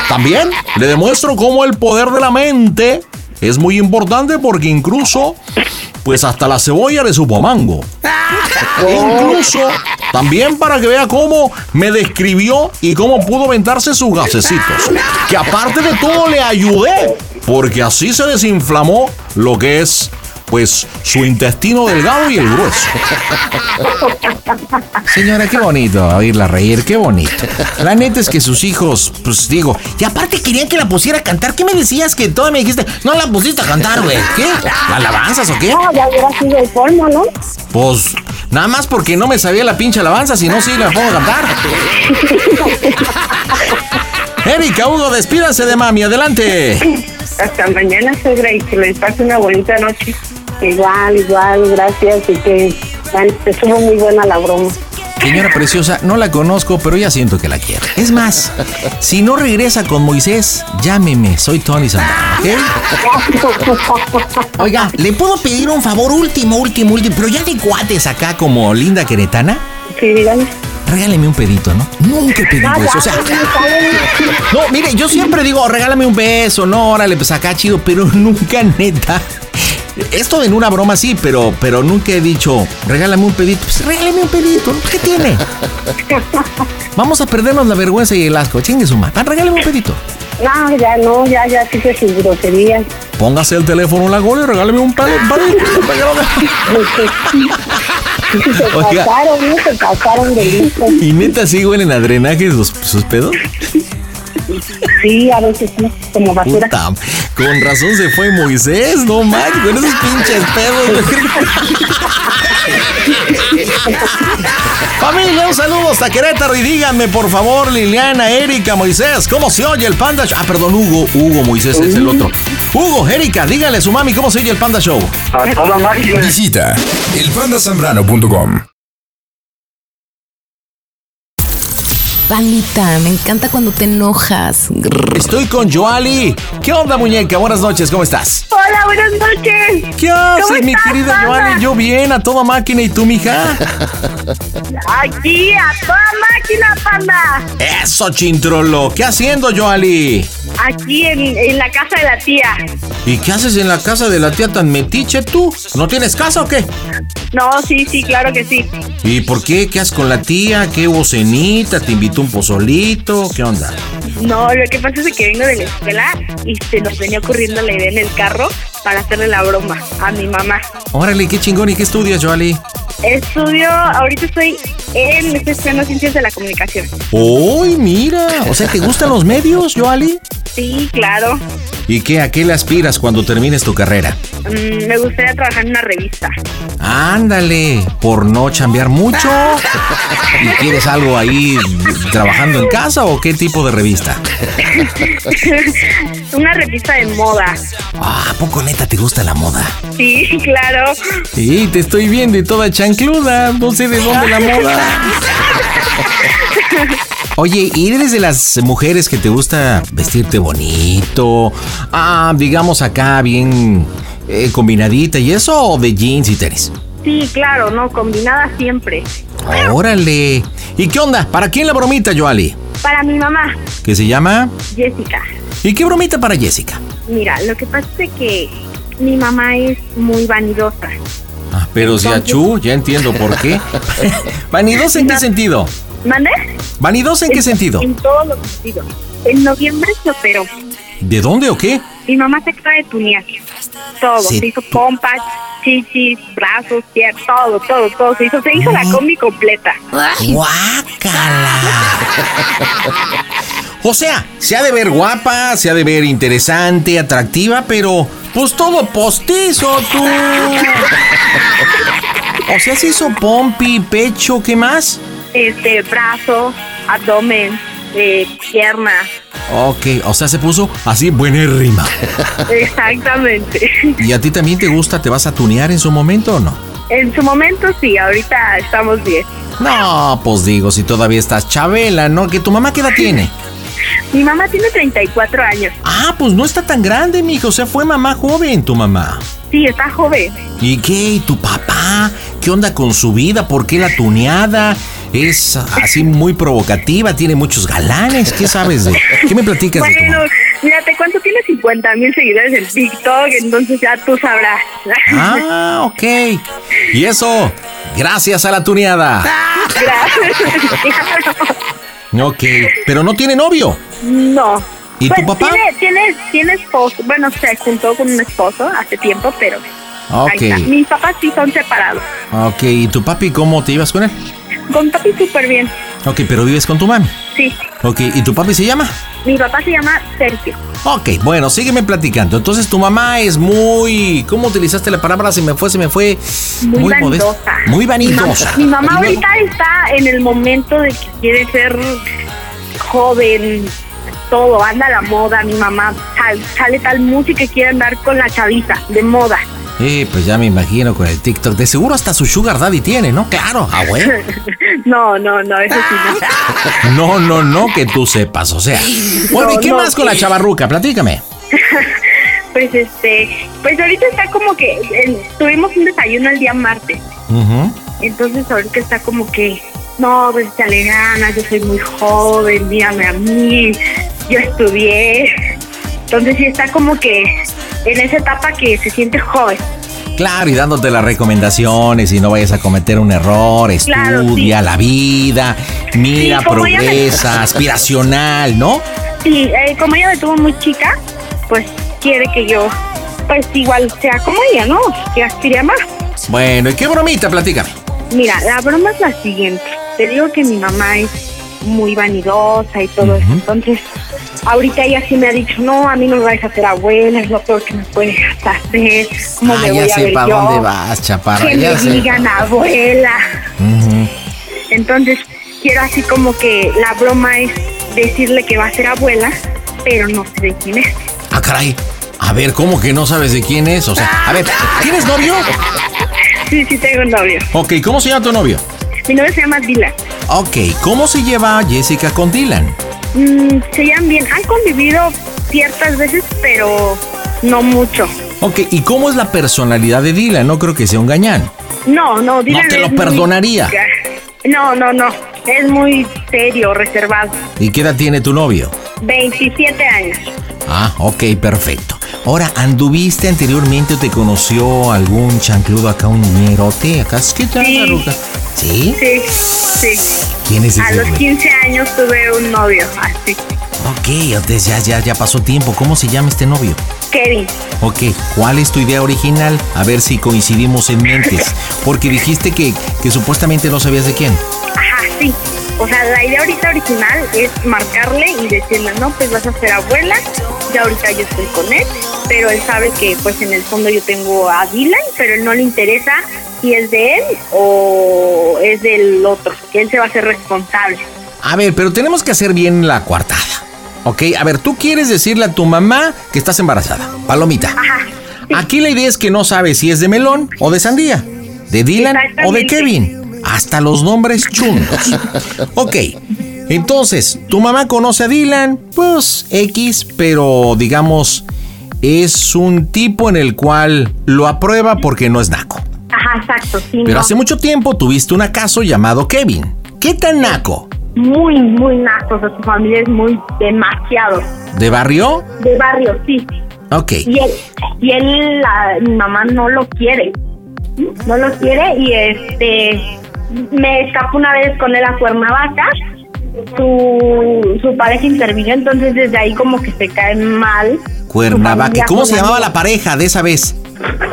también le demuestro cómo el poder de la mente es muy importante porque incluso, pues hasta la cebolla le supo a mango. Incluso también para que vea cómo me describió y cómo pudo ventarse sus gasecitos. Que aparte de todo le ayudé, porque así se desinflamó lo que es pues su intestino delgado y el grueso. Señora, qué bonito oírla reír, qué bonito. La neta es que sus hijos, pues digo, y aparte querían que la pusiera a cantar. ¿Qué me decías que todo me dijiste? No la pusiste a cantar, güey. ¿Qué? ¿La alabanzas o qué? No, ya hubiera sido el colmo, ¿no? Pues nada más porque no me sabía la pinche alabanza, si no, sí la puedo cantar. Erika, Hugo, despídanse de mami, adelante. Hasta mañana, suegra, y que les pase una bonita noche. Igual, igual, gracias. Y que bueno, estuvo muy buena la broma. Señora preciosa, no la conozco, pero ya siento que la quiero. Es más, si no regresa con Moisés, llámeme, soy Tony Santana, ¿ok? Oiga, ¿le puedo pedir un favor último, último, último, pero ya de cuates acá como linda queretana? Sí, dígame. Regáleme un pedito, ¿no? Nunca he pedido eso, o sea... No, mire, yo siempre digo, regálame un beso, no, órale, pues acá chido, pero nunca neta. Esto en una broma sí, pero, pero nunca he dicho, regálame un pedito. Pues regálame un pedito, ¿qué tiene? Vamos a perdernos la vergüenza y el asco. Chingue su madre. Regálame un pedito. No, ya no, ya, ya sí sus groserías. Póngase el teléfono en la gola y regálame un pedito. Se Oiga. pasaron, ¿no? Se pasaron de listo. ¿Y neta sí huelen a drenaje sus, sus pedos? Sí, a veces sí, como basura. Puta, con razón se fue Moisés, no manches, con esos pinches pedos. Familia, un saludo hasta Querétaro y díganme por favor, Liliana, Erika, Moisés, ¿cómo se oye el Panda? Ah, perdón, Hugo, Hugo, Moisés es el otro. Hugo, Erika, díganle a su mami cómo se oye el Panda Show. A toda máquina. Visita elpandasambrano.com. Pandita, me encanta cuando te enojas. Estoy con Joali. ¿Qué onda, muñeca? Buenas noches, ¿cómo estás? Hola, buenas noches. ¿Qué haces, ¿Cómo mi estás, querida? Joali? Yo bien, a toda máquina, ¿y tú, mija? Aquí, a toda máquina, panda. Eso, chintrolo. ¿Qué haciendo, Joali? Aquí en, en la casa de la tía. ¿Y qué haces en la casa de la tía tan metiche tú? ¿No tienes casa o qué? No, sí, sí, claro que sí. ¿Y por qué? ¿Qué haces con la tía? ¿Qué hubo cenita? ¿Te invitó un pozolito? ¿Qué onda? No, lo que pasa es que vengo de la escuela y se nos venía ocurriendo la idea en el carro para hacerle la broma a mi mamá. Órale, qué chingón. ¿Y qué estudias, Joali? Estudio, ahorita estoy en, estoy estudiando ciencias de la comunicación. ¡Uy, mira! O sea, ¿te gustan los medios, Joali? Sí, claro. ¿Y qué? ¿A qué le aspiras cuando termines tu carrera? Mm, me gustaría trabajar en una revista. Ándale, por no chambear mucho. ¿Y quieres algo ahí trabajando en casa o qué tipo de revista? una revista de moda. Ah, ¿a poco neta te gusta la moda? Sí, claro. Sí, te estoy viendo y toda chancluda. No sé de dónde la moda. Oye, ¿y eres de las mujeres que te gusta vestirte bonito? Ah, digamos acá bien eh, combinadita y eso, o de jeans y tenis. Sí, claro, no, combinada siempre. Órale. ¿Y qué onda? ¿Para quién la bromita, Joali? Para mi mamá, ¿Qué se llama? Jessica. ¿Y qué bromita para Jessica? Mira, lo que pasa es que mi mamá es muy vanidosa. Ah, pero si achú, ya entiendo por qué. ¿Vanidosa en qué sentido? ¿Mande? ¿Vanidosa en qué sentido? En todos los sentidos. En noviembre se operó. ¿De dónde o qué? Mi mamá se acaba de tunear. Todo. Se Se hizo pompas, chichis, brazos, piernas, todo, todo, todo. Se hizo, se hizo la combi completa. ¡Guácala! O sea, se ha de ver guapa, se ha de ver interesante, atractiva, pero pues todo postizo, tú. O sea, se hizo pompi, pecho, ¿qué más? Este, brazo, abdomen, eh, pierna. Ok, o sea, se puso así buenérrima. Exactamente. ¿Y a ti también te gusta, te vas a tunear en su momento o no? En su momento sí, ahorita estamos bien. No, pues digo, si todavía estás chabela, ¿no? ¿Que tu mamá qué edad tiene? Mi mamá tiene 34 años. Ah, pues no está tan grande, mijo. O sea, fue mamá joven tu mamá. Sí, está joven. ¿Y qué? ¿Y tu papá? ¿Qué onda con su vida? ¿Por qué la tuneada? Es así muy provocativa, tiene muchos galanes. ¿Qué sabes de? ¿Qué me platicas de tu Bueno, mamá? mira, te cuento, tiene 50 mil seguidores en TikTok, entonces ya tú sabrás. Ah, ok. Y eso, gracias a la tuneada. Gracias. Ok, pero no tiene novio. No. ¿Y tu papá? Tiene, tiene, tiene esposo. Bueno, se juntó con un esposo hace tiempo, pero Ok. Ahí está. Mis papás sí son separados. Ok, ¿y tu papi cómo te ibas con él? Con papi súper bien. Ok, pero vives con tu mami. Sí. Ok, ¿y tu papi se llama? Mi papá se llama Sergio. Ok, bueno, sígueme platicando. Entonces tu mamá es muy... ¿Cómo utilizaste la palabra? Se me fue, se me fue. Muy, modesta. vanidosa. Muy vanidosa. Mi mamá, mi ahorita está en el momento de que quiere ser joven, todo, anda a la moda. Mi mamá sal- sale tal música que quiere andar con la chaviza, de moda. Eh, pues ya me imagino con el TikTok. De seguro hasta su sugar daddy tiene, ¿no? Claro, ah, güey. no, no, no, eso sí no. No, no, no, que tú sepas, o sea. Bueno, ¿y qué no, más con la sí. chavarruca? Platícame. Pues este, pues ahorita está como que eh, tuvimos un desayuno el día martes. Ujú. Entonces ahorita está como que, no, pues échale ganas, yo soy muy joven, mírame a mí, yo estudié. Entonces sí está como que en esa etapa que se siente joven. Claro, y dándote las recomendaciones y no vayas a cometer un error, Claro, estudia la vida, mira, Sí, me- progresa, aspiracional, ¿no? Sí, eh, como ella me tuvo muy chica, pues quiere que yo, pues igual sea como ella, ¿no? Que aspire a más. Bueno, ¿y qué bromita? Platícame. Mira, la broma es la siguiente. Te digo que mi mamá es muy vanidosa y todo eso. Entonces, ahorita ella sí me ha dicho, no, a mí no me vais a hacer abuela, es lo peor que me puedes hacer. ¿Cómo Ah, me ya voy a sé ver para yo? dónde vas, chaparra, Que ya me sé. digan abuela. Entonces, quiero así como que la broma es decirle que va a ser abuela, pero no sé de quién es. Ah, caray. A ver, ¿cómo que no sabes de quién es? O sea, a ver, ¿tienes novio? Sí, sí, tengo un novio. Ok, ¿cómo se llama tu novio? Mi novio se llama Dylan. Ok, ¿cómo se lleva Jessica con Dylan? Mm, se llevan bien. Han convivido ciertas veces, pero no mucho. Ok, ¿y cómo es la personalidad de Dylan? No creo que sea un gañán. No, no, Dylan te lo es muy- perdonaría. No, no, no. Es muy serio, reservado. ¿Y qué edad tiene tu novio? 27 años. Ah, ok, perfecto. Ahora, ¿anduviste anteriormente o te conoció algún chancludo acá, un ñerote? Acá, ¿qué tal, Sí. ¿Sí? Sí, sí. ¿Quién es A ese los güey? 15 años tuve un novio, así. Ok, entonces ya, ya, ya pasó tiempo. ¿Cómo se llama este novio? Kevin. Ok, ¿cuál es tu idea original? A ver si coincidimos en mentes. Porque dijiste que, que supuestamente no sabías de quién. Ajá, sí. O sea, la idea ahorita original es marcarle y decirle, no, pues vas a ser abuela, ya ahorita yo estoy con él, pero él sabe que pues en el fondo yo tengo a Dylan, pero él no le interesa si es de él o es del otro, que él se va a hacer responsable. A ver, pero tenemos que hacer bien la coartada. Ok, a ver, tú quieres decirle a tu mamá que estás embarazada. Palomita. Aquí la idea es que no sabes si es de melón o de sandía, de Dylan o de Kevin. Hasta los nombres chungos. Ok, entonces, tu mamá conoce a Dylan, pues X, pero digamos, es un tipo en el cual lo aprueba porque no es naco. Exacto, sí. Pero no. hace mucho tiempo tuviste un acaso llamado Kevin. ¿Qué tan naco? Muy, muy naco, o sea, su familia es muy demasiado. ¿De barrio? De barrio, sí. Ok. Y él, y él la, mi mamá no lo quiere. No lo quiere y este me escapó una vez con él a Cuernavaca. Su, su pareja intervino, entonces desde ahí como que se cae mal. Cuernavaca. ¿Cómo se llamaba la pareja de esa vez?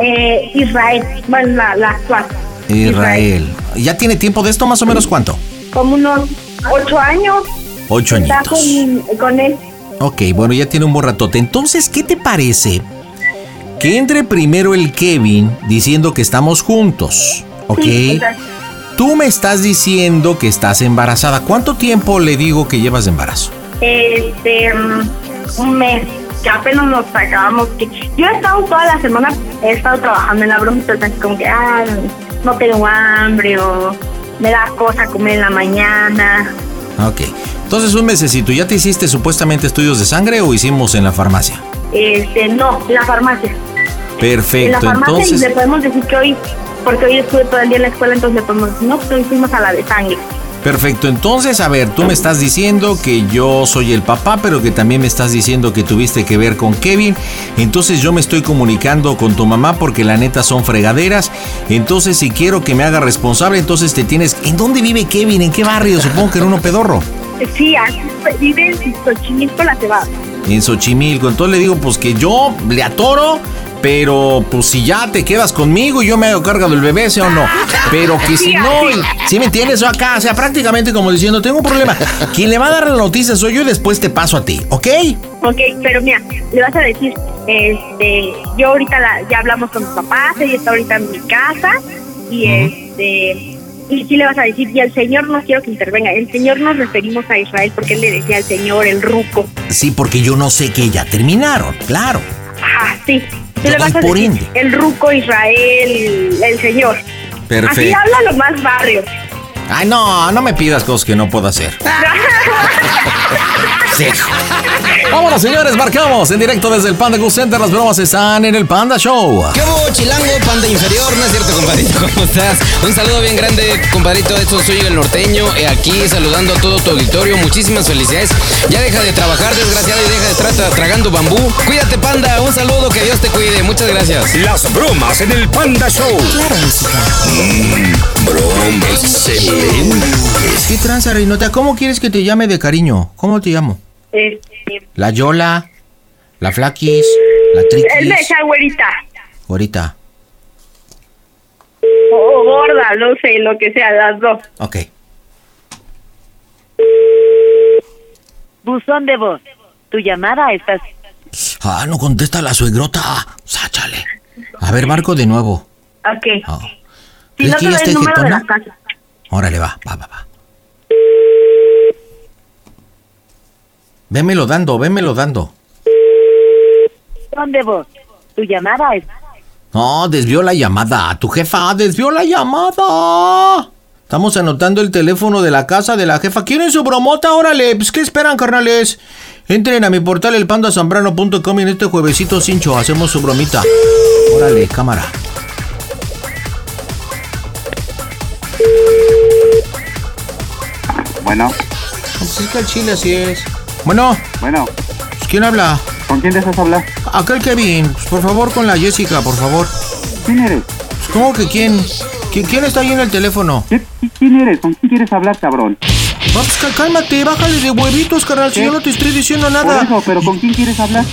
Eh, Israel, bueno, la, la actual. Israel. ¿Ya tiene tiempo de esto? ¿Más o menos cuánto? Como unos ocho años. Ocho está añitos. con, con él. Ok, bueno, ya tiene un buen ratote. Entonces, ¿qué te parece que entre primero el Kevin diciendo que estamos juntos? ¿Ok? Sí. Tú me estás diciendo que estás embarazada. ¿Cuánto tiempo le digo que llevas de embarazo? este mm, un mes que apenas nos acabamos que yo he estado toda la semana he estado trabajando en la broma entonces como que ah, no tengo hambre o me da cosa comer en la mañana Ok. Entonces, un mesecito. ¿Ya te hiciste supuestamente estudios de sangre o hicimos en la farmacia? este no en la farmacia en la Perfecto. farmacia y Entonces, le podemos decir que hoy porque hoy estuve todo el día en la escuela entonces le no pues hoy fuimos a la de sangre Perfecto, entonces, a ver, tú me estás diciendo que yo soy el papá, pero que también me estás diciendo que tuviste que ver con Kevin. Entonces yo me estoy comunicando con tu mamá porque la neta son fregaderas. Entonces, si quiero que me haga responsable, entonces te tienes... ¿En dónde vive Kevin? ¿En qué barrio? Supongo que en uno pedorro. sí vive en Xochimilco la cebada En Xochimilco. Entonces le digo, pues que yo le atoro Pero pues si ya te quedas conmigo y yo me hago cargo del bebé, ¿sí o no? Pero que si no, ¿sí me entiendes? Acá, o sea, prácticamente como diciendo, tengo un problema. Quien le va a dar la noticia soy yo y después te paso a ti, ¿ok? Ok, pero mira, le vas a decir, este, yo ahorita la- ya hablamos con mis papás, ella está ahorita en mi casa y este, y sí le vas a decir, y el Señor no quiero que intervenga, el Señor nos referimos a Israel porque él le decía al Señor el ruco. Sí, porque yo no sé que ya terminaron, claro. Ajá, sí. Le vas a por decir, el ruco Israel, el Señor. Así Perfecto. habla lo más barrio. Ay, no, no me pidas cosas que no puedo hacer. Sí. Vámonos, señores, marcamos en directo desde el Panda Go Center. Las bromas están en el Panda Show. ¿Qué hubo, chilango, panda inferior? No es cierto, compadrito, ¿cómo estás? Un saludo bien grande, compadrito. Esto soy el norteño, aquí saludando a todo tu auditorio. Muchísimas felicidades. Ya deja de trabajar, desgraciado, y deja de estar tra- tragando bambú. Cuídate, panda. Un saludo, que Dios te cuide. Muchas gracias. Las bromas en el Panda Show. Claro, música. Mmm, broma excelente. ¿Qué tranza, Reinota? ¿Cómo quieres que te llame de cariño? ¿Cómo te llamo? Este, La Yola, la Flaquis, la él me Triquis. decía güerita Ahorita. o, o gorda, no sé, lo que sea, las dos. Ok. Buzón de voz. Tu llamada está... Ah, no contesta la suegrota. Sáchale. A ver, marco de nuevo. Ok. Ah. Si ¿Crees no que te está el número de la casa. Órale, va, va, va, va. Vémelo dando, vémelo dando. Buzón de voz. Tu llamada es... No, desvió la llamada. Tu jefa desvió la llamada. Estamos anotando el teléfono de la casa de la jefa. ¿Quieren su bromota? Órale, pues ¿qué esperan, carnales? Entren a mi portal elpandasambrano.com y en este juevesito cincho hacemos su bromita. Órale, cámara. Bueno, Pues es que el chile así es. Bueno, bueno, pues, ¿quién habla? ¿con quién deseas hablar? Acá el Kevin. Pues, por favor, con la Jessica, por favor. ¿Quién eres? Pues, ¿Cómo que quién? ¿Qui- ¿Quién está ahí en el teléfono? ¿Qué- ¿Quién eres? ¿Con quién quieres hablar, cabrón? Ah, pues, cá- cálmate, bájale de huevitos, carnal, si yo no te estoy diciendo Por nada. eso, pero ¿con quién quieres hablar?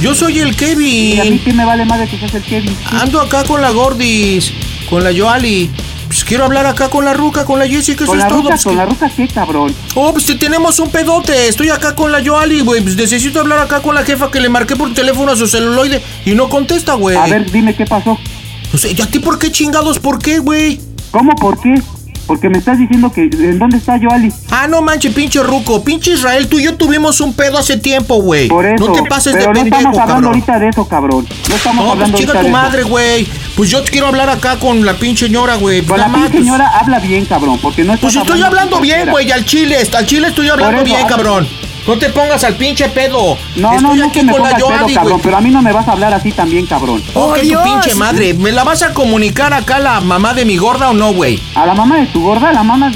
Yo soy el ¿Y a mí Kevin. qué me vale más de que seas el Kevin? Ando acá con la Gordis, con la Yoali. Pues quiero hablar acá con la Ruca, con la Jessica, eso ¿Con es la todo. ruca? pues, ¿Con que- la ruca qué, cabrón? Oh, pues te- tenemos un pedote. Estoy acá con la Yoali, güey. Pues necesito hablar acá con la jefa que le marqué por teléfono a su celuloide y no contesta, güey. A ver, dime qué pasó. Pues, ¿y a ti por qué chingados? ¿Por qué, güey? ¿Cómo? ¿Por qué? Porque me estás diciendo que... ¿En dónde está Yoali? Ah, no manche, pinche ruco. Pinche Israel, tú y yo tuvimos un pedo hace tiempo, güey. Por eso. No te pases pero de no pendejo, estamos hablando cabrón. ahorita de eso, cabrón. No estamos No, pues hablando chica ahorita tu de madre, güey. Pues yo quiero hablar acá con la pinche señora, güey. Con la pinche pues- señora habla bien, cabrón, porque no estás Pues estoy hablando bien, güey, al chile, al chile estoy hablando eso, bien, cabrón. No te pongas al pinche pedo. No, estoy no, no aquí que me con la pedo, cabrón, pero a mí no me vas a hablar así también, cabrón. Oh, que tu pinche madre. ¿Me la vas a comunicar acá a la mamá de mi gorda o no, güey? A la mamá de tu gorda, la mamá...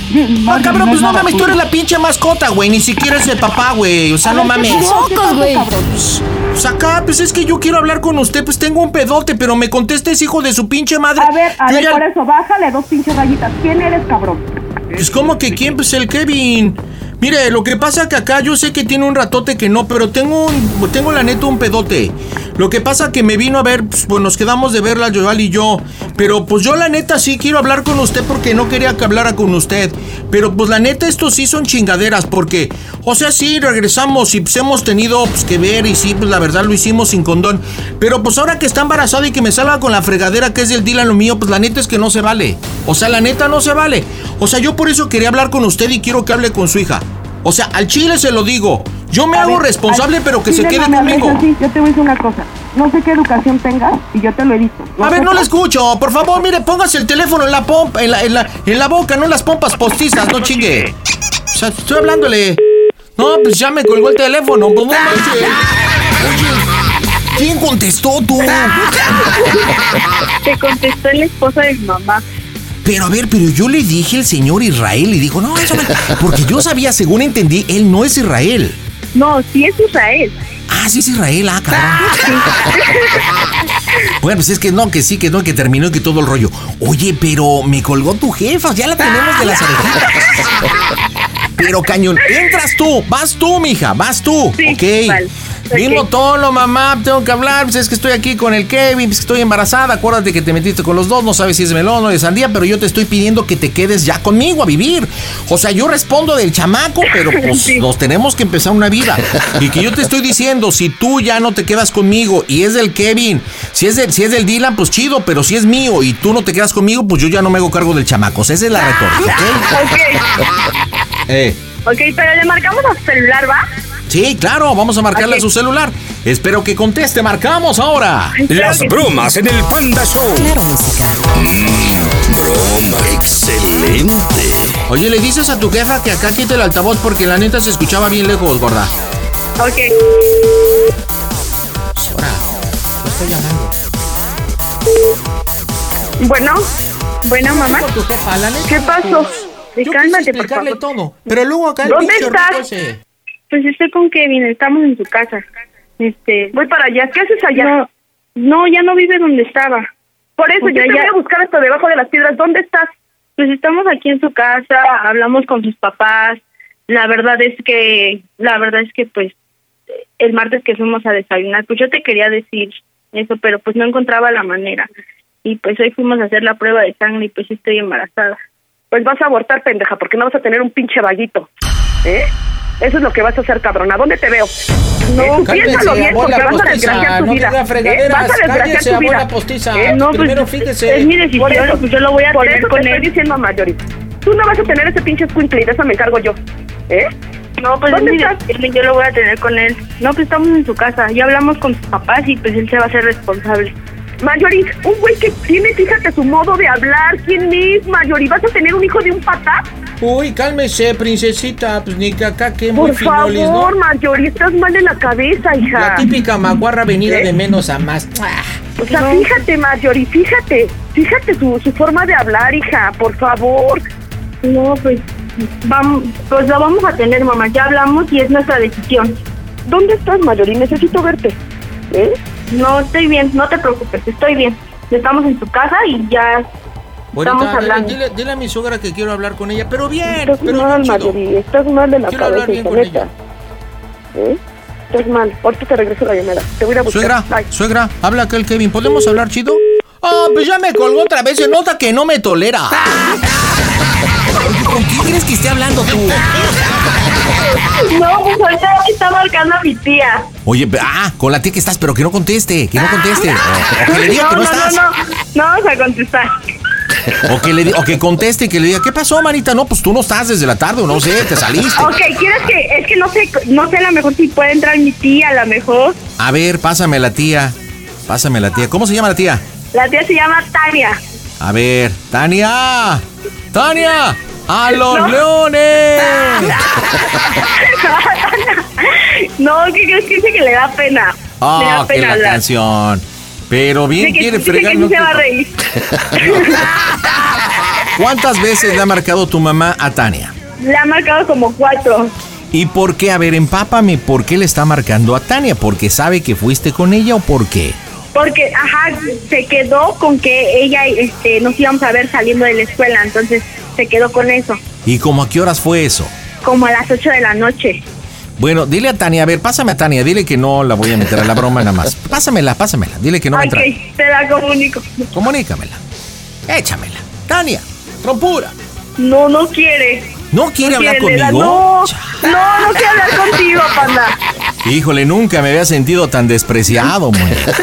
Ah, cabrón, pues no mames, tú eres la pinche mascota, güey. Ni siquiera es el papá, güey. O sea, A no ver, ¿qué mames. pasó, güey. cabrón? Pues acá, pues es que yo quiero hablar con usted, pues tengo un pedote, pero me contesta ese hijo de su pinche madre. A ver, a Yo ver, ya- por eso, bájale dos pinches rayitas. ¿Quién eres, cabrón? Pues como que quién, pues el Kevin. Mire, lo que pasa que acá yo sé que tiene un ratote que no, pero tengo un, tengo la neta un pedote. Lo que pasa que me vino a ver, pues, pues, nos quedamos de verla Joal y yo. Pero pues yo la neta sí quiero hablar con usted porque no quería que hablara con usted. Pero pues la neta estos sí son chingaderas porque, o sea, sí regresamos y pues hemos tenido pues, que ver y sí, pues la verdad lo hicimos sin condón. Pero pues ahora que está embarazada y que me salga con la fregadera que es del Dylan lo mío, pues la neta es que no se vale. O sea, la neta no se vale. O sea, yo por eso quería hablar con usted y quiero que hable con su hija. O sea, al chile se lo digo. Yo me A hago ver, responsable, pero que sí, se de quede conmigo. Yo te voy a decir una cosa. No sé qué educación tengas y yo te lo he dicho. A ver, no le escucho. Por favor, mire, póngase el teléfono en la pompa, en la, en la, en la boca, no en las pompas postizas, no chingue. O sea, estoy hablándole. No, pues ya me colgó el teléfono. Pues no. Oye, ¿quién contestó tú? Te contestó el esposo de mi mamá. Pero a ver, pero yo le dije al señor Israel y dijo, no, eso no. Porque yo sabía, según entendí, él no es Israel. No, sí es Israel. Ah, sí es Israel, ah, cabrón. Bueno, pues es que no, que sí, que no, que terminó y que todo el rollo. Oye, pero me colgó tu jefa, ya la tenemos de las orejitas. Pero cañón, entras tú, vas tú, mija, vas tú, Sí, ¿ok? vale. Mismo tono, mamá, tengo que hablar, pues es que estoy aquí con el Kevin, pues estoy embarazada, acuérdate que te metiste con los dos, no sabes si es melón o de sandía, pero yo te estoy pidiendo que te quedes ya conmigo a vivir. O sea, yo respondo del chamaco, pero pues nos tenemos que empezar una vida. Y que yo te estoy diciendo, si tú ya no te quedas conmigo y es del Kevin, si es, del, si es del Dylan, pues chido, pero si es mío y tú no te quedas conmigo, pues yo ya no me hago cargo del chamaco. O sea, esa es la retórica, ¿ok? Eh. Ok, pero le marcamos a su celular, ¿va? Sí, claro, vamos a marcarle a su celular. Espero que conteste, marcamos ahora. Las bromas en el Panda Show. Mm, broma, excelente. Oye, le dices a tu jefa que acá quite el altavoz porque la neta se escuchaba bien lejos, gorda. Ok. Ahora, lo estoy llamando. Bueno, bueno, mamá. Tu jefa, la neta, ¿Qué pasó? Yo cálmate, quise por explicarle favor. todo. Pero luego acá el ¿Dónde estás? ese. Pues estoy con Kevin, estamos en su casa. Este, voy para allá. ¿Qué haces allá? No, no ya no vive donde estaba. Por eso O sea, yo te ya- voy a buscar hasta debajo de las piedras. ¿Dónde estás? Pues estamos aquí en su casa, hablamos con sus papás. La verdad es que, la verdad es que pues el martes que fuimos a desayunar, pues yo te quería decir eso, pero pues no encontraba la manera. Y pues hoy fuimos a hacer la prueba de sangre y pues estoy embarazada. Pues vas a abortar, pendeja, porque no vas a tener un pinche vaguito. ¿Eh? Eso es lo que vas a hacer, cabrona. ¿Dónde te veo? No, ¿Eh? piénsalo bien, porque vas a desgraciar tu no vida. ¿eh? Vas a desgraciar tu vida. postiza. ¿Eh? No, pues, Primero fíjese. es mi decisión, eso, pues yo lo voy a por tener eso con te él. estoy diciendo, Marjorie. Tú no vas a tener ese pinche escuincle y de eso me encargo yo. ¿Eh? No, pues es ¿Dónde mi estás? yo lo voy a tener con él. No, pues estamos en su casa. Ya hablamos con sus papás y pues él se va a hacer responsable. Marjorie, un güey que tiene, fíjate, su modo de hablar. ¿Quién es, Marjorie? ¿Vas a tener un hijo de un patá? Uy, cálmese, princesita. Pues ni que acá que muy Por finolis, ¿no? favor, Marjorie, estás mal de la cabeza, hija. La típica maguarra venida ¿Eh? de menos a más. Ah, O sea, fíjate, Marjorie, fíjate. Fíjate su, su forma de hablar, hija, por favor. No, pues vamos, pues lo vamos a tener, mamá. Ya hablamos y es nuestra decisión. ¿Dónde estás, Marjorie? Necesito verte. ¿Eh? No, estoy bien, no te preocupes, estoy bien. Estamos en su casa y ya Ahorita, estamos hablando. Dile, dile a mi suegra que quiero hablar con ella, pero bien, Estás pero mal, bien. Marjorie. Estás mal de la Quiero hablar cabeza, bien hija, con neta. ¿Eh? Estás mal. Ahorita te regreso la llamada. Te voy a buscar. Suegra, Bye. suegra, habla aquel Kevin, ¿podemos hablar chido? Ah, pues ya me colgó otra vez, se nota que no me tolera. ¿Con quién crees que esté hablando tú? No, pues ahorita está marcando a mi tía. Oye, ah, con la tía que estás, pero que no conteste, que no conteste. O, o que le diga no, que no, no, estás. no, no, no vamos a contestar. O que le o que conteste y que le diga, ¿qué pasó, Marita? No, pues tú no estás desde la tarde, o no sé, te saliste. Ok, ¿quieres que, es que no sé, no sé a lo mejor si puede entrar mi tía, a lo mejor. A ver, pásame la tía. Pásame la tía. ¿Cómo se llama la tía? La tía se llama Tania. A ver, Tania. Tania. A los No. leones. no, ¿qué crees que dice que le da pena? le Ah, da que la hablar. canción. Pero bien que, quiere que fregar. ¿no? se va a reír. ¿Cuántas veces le ha marcado tu mamá a Tania? Le ha marcado como cuatro. ¿Y por qué? A ver, empápame, ¿por qué le está marcando a Tania? ¿Porque sabe que fuiste con ella o por qué? Porque, ajá, se quedó con que ella, este, nos íbamos a ver saliendo de la escuela, entonces se quedó con eso, ¿Y como a qué horas fue eso? como a las ocho de la noche. Bueno, dile a Tania, a ver, pásame a Tania, dile que no la voy a meter a la broma nada más. Pásamela, pásamela, dile que no va a ok, entrar. te la comunico. Comunícamela. Échamela. Tania, trompura. No, no quiere. ¿No quiere hablar quiere, conmigo? No, no, no quiere hablar contigo, panda. Híjole, nunca me había sentido tan despreciado, mujer.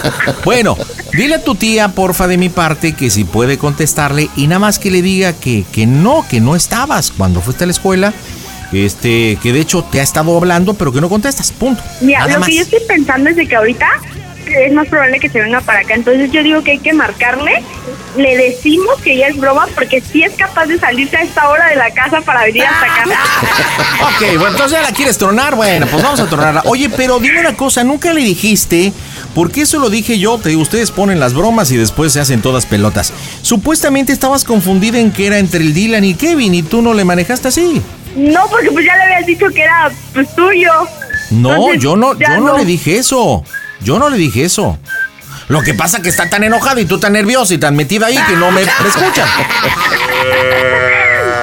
Bueno, dile a tu tía, porfa, de mi parte, que si puede contestarle y nada más que le diga que, que no, que no estabas cuando fuiste a la escuela. Este, que de hecho te ha estado hablando, pero que no contestas. Punto. Mira, Nada lo más. que yo estoy pensando es de que ahorita es más probable que se venga para acá. Entonces yo digo que hay que marcarle. Le decimos que ya es broma porque si es capaz de salirse a esta hora de la casa para venir hasta acá. Ok, bueno, entonces ya la quieres tronar. Bueno, pues vamos a tronarla. Oye, pero dime una cosa, nunca le dijiste, porque eso lo dije yo, te digo, ustedes ponen las bromas y después se hacen todas pelotas. Supuestamente estabas confundida en que era entre el Dylan y Kevin y tú no le manejaste así. No, porque pues ya le habías dicho que era pues tuyo. No, Entonces, yo no, yo no, le dije eso. Yo no le dije eso. Lo que pasa que está tan enojado y tú tan nerviosa y tan metida ahí que no me escuchas.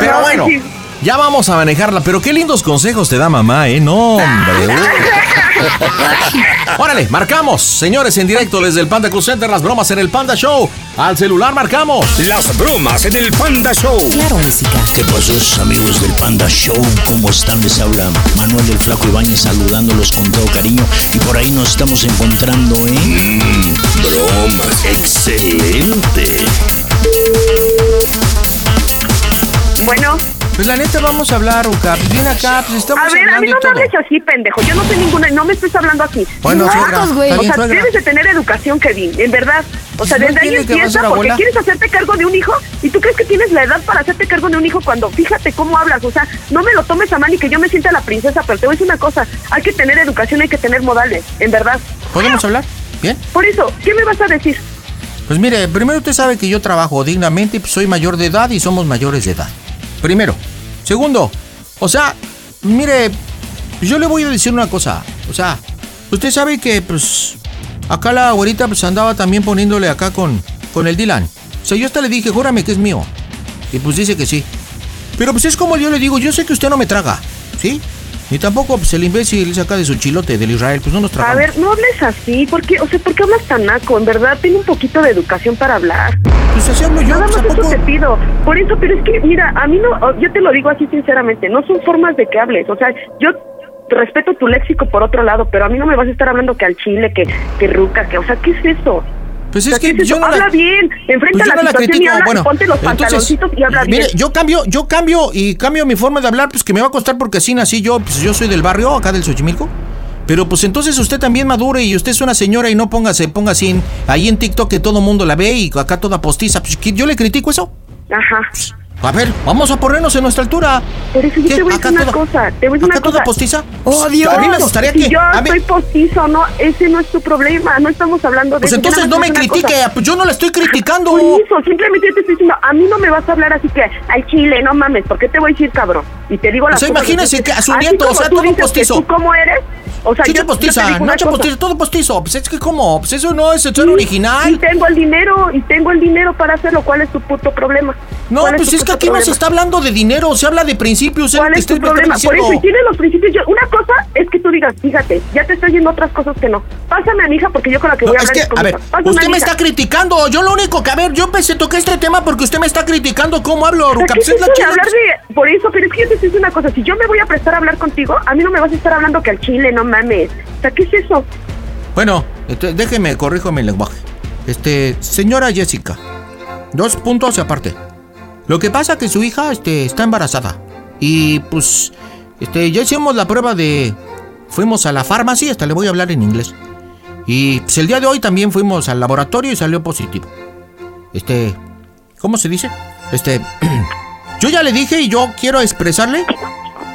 Pero No, bueno, ya vamos a manejarla. Pero qué lindos consejos te da mamá, ¿eh? No, hombre. Órale, marcamos, señores, en directo desde el Panda Cruz Center, las bromas en el Panda Show. Al celular marcamos. Las bromas en el Panda Show. Claro, música. ¿Qué pasó, amigos del Panda Show? ¿Cómo están? Les habla Manuel del Flaco Ibáñez saludándolos con todo cariño. Y por ahí nos estamos encontrando, ¿eh? Mmm, bromas. Excelente. Bueno. Pues la neta vamos a hablar, Uca. Pues ven acá, pues estamos A ver, a hablando mí y no me hables así, pendejo. Yo no soy ninguna, no me estés hablando así. Bueno, no, suegra, güey. O bien, sea, suegra. debes de tener educación, Kevin, en verdad. O sea, desde ahí a empieza porque abuela. quieres hacerte cargo de un hijo y tú crees que tienes la edad para hacerte cargo de un hijo cuando fíjate cómo hablas. O sea, no me lo tomes a mal y que yo me sienta la princesa, pero te voy a decir una cosa. Hay que tener educación, hay que tener modales, en verdad. ¿Podemos hablar? Bien. Por eso, ¿qué me vas a decir? Pues mire, primero usted sabe que yo trabajo dignamente, pues soy mayor de edad y somos mayores de edad. Primero. Segundo, o sea, mire, yo le voy a decir una cosa. O sea, usted sabe que pues acá la abuelita pues andaba también poniéndole acá con, con el Dylan. O sea, yo hasta le dije, júrame que es mío. Y pues dice que sí. Pero pues es como yo le digo, yo sé que usted no me traga, ¿sí? Ni tampoco pues el imbécil saca de su chilote del Israel, pues no nos A tragamos. ver, no hables así. ¿Por qué? O sea, ¿por qué hablas tan naco? En verdad, ten un poquito de educación para hablar. Pues así hablo yo, Nada pues, más ¿a eso te pido. Por eso, pero es que, mira, a mí no, yo te lo digo así sinceramente, no son formas de que hables. O sea, yo respeto tu léxico por otro lado, pero a mí no me vas a estar hablando que al chile, que, que ruca, que, o sea, ¿qué es eso? Pues es que ¿qué es yo no la- Habla bien, enfrenta Pues yo la no la y critico, habla, bueno, ponte los entonces, y habla bien. Mire, yo cambio, yo cambio y cambio mi forma de hablar, pues que me va a costar porque así nací yo, pues yo soy del barrio, acá del Xochimilco. Pero pues entonces usted también madure y usted es una señora y no póngase, ponga así en, ahí en TikTok que todo mundo la ve y acá toda postiza. Pues, ¿qué- yo le critico eso. Ajá. A ver, vamos a ponernos en nuestra altura. Por eso yo ¿Qué? te voy a decir una toda- cosa, te voy a decir una toda cosa. postiza. ¡Oh, A Dios! mí me gustaría si que- yo a mí- soy postizo, no, ese no es tu problema, no estamos hablando de Pues eso. Yo entonces no me a critique, cosa. pues yo no la estoy criticando. Por eso, simplemente yo te estoy diciendo, a mí no me vas a hablar así que al chile, no mames, ¿por qué te voy a decir cabrón? Y te digo las O sea, imagínese que a su nieto, o sea, todo que postizo. ¿Tú cómo eres? O sea, yo, yo postiza, Nacho cosa. postizo, todo postizo. Pues es que como, pues eso no es ser Sí, original. Y tengo el dinero, y tengo el dinero para hacerlo. ¿Cuál es tu puto problema? No, ¿Cuál pues tu es que puto aquí no se está hablando de dinero, se habla de principios. ¿Cuál que es tu problema? Por eso, tienes los principios. Yo, una cosa es que tú digas, fíjate, ya te estoy yendo otras cosas que no. Pásame a mi hija porque yo con la que No, voy a es hablar que, es con a ver. Pásame a usted mi me hija. está criticando. Yo lo único que, a ver, yo empecé, toqué este tema porque usted me está criticando cómo hablo, Ruca. ¿qué Pues es es la chida- hablar de, por eso, pero es que yo te estoy diciendo una cosa, si yo me voy a prestar a hablar contigo, a mí no me vas a estar hablando que al chile, no mames. O sea, ¿qué es eso? Bueno, entonces, déjeme, corrijo mi lenguaje. Este, señora Jessica, dos puntos aparte. Lo que pasa que su hija, este, está embarazada. Y pues, este, ya hicimos la prueba de... Fuimos a la farmacia, hasta le voy a hablar en inglés. Y pues el día de hoy también fuimos al laboratorio y salió positivo. Este, ¿cómo se dice? Este, yo ya le dije y yo quiero expresarle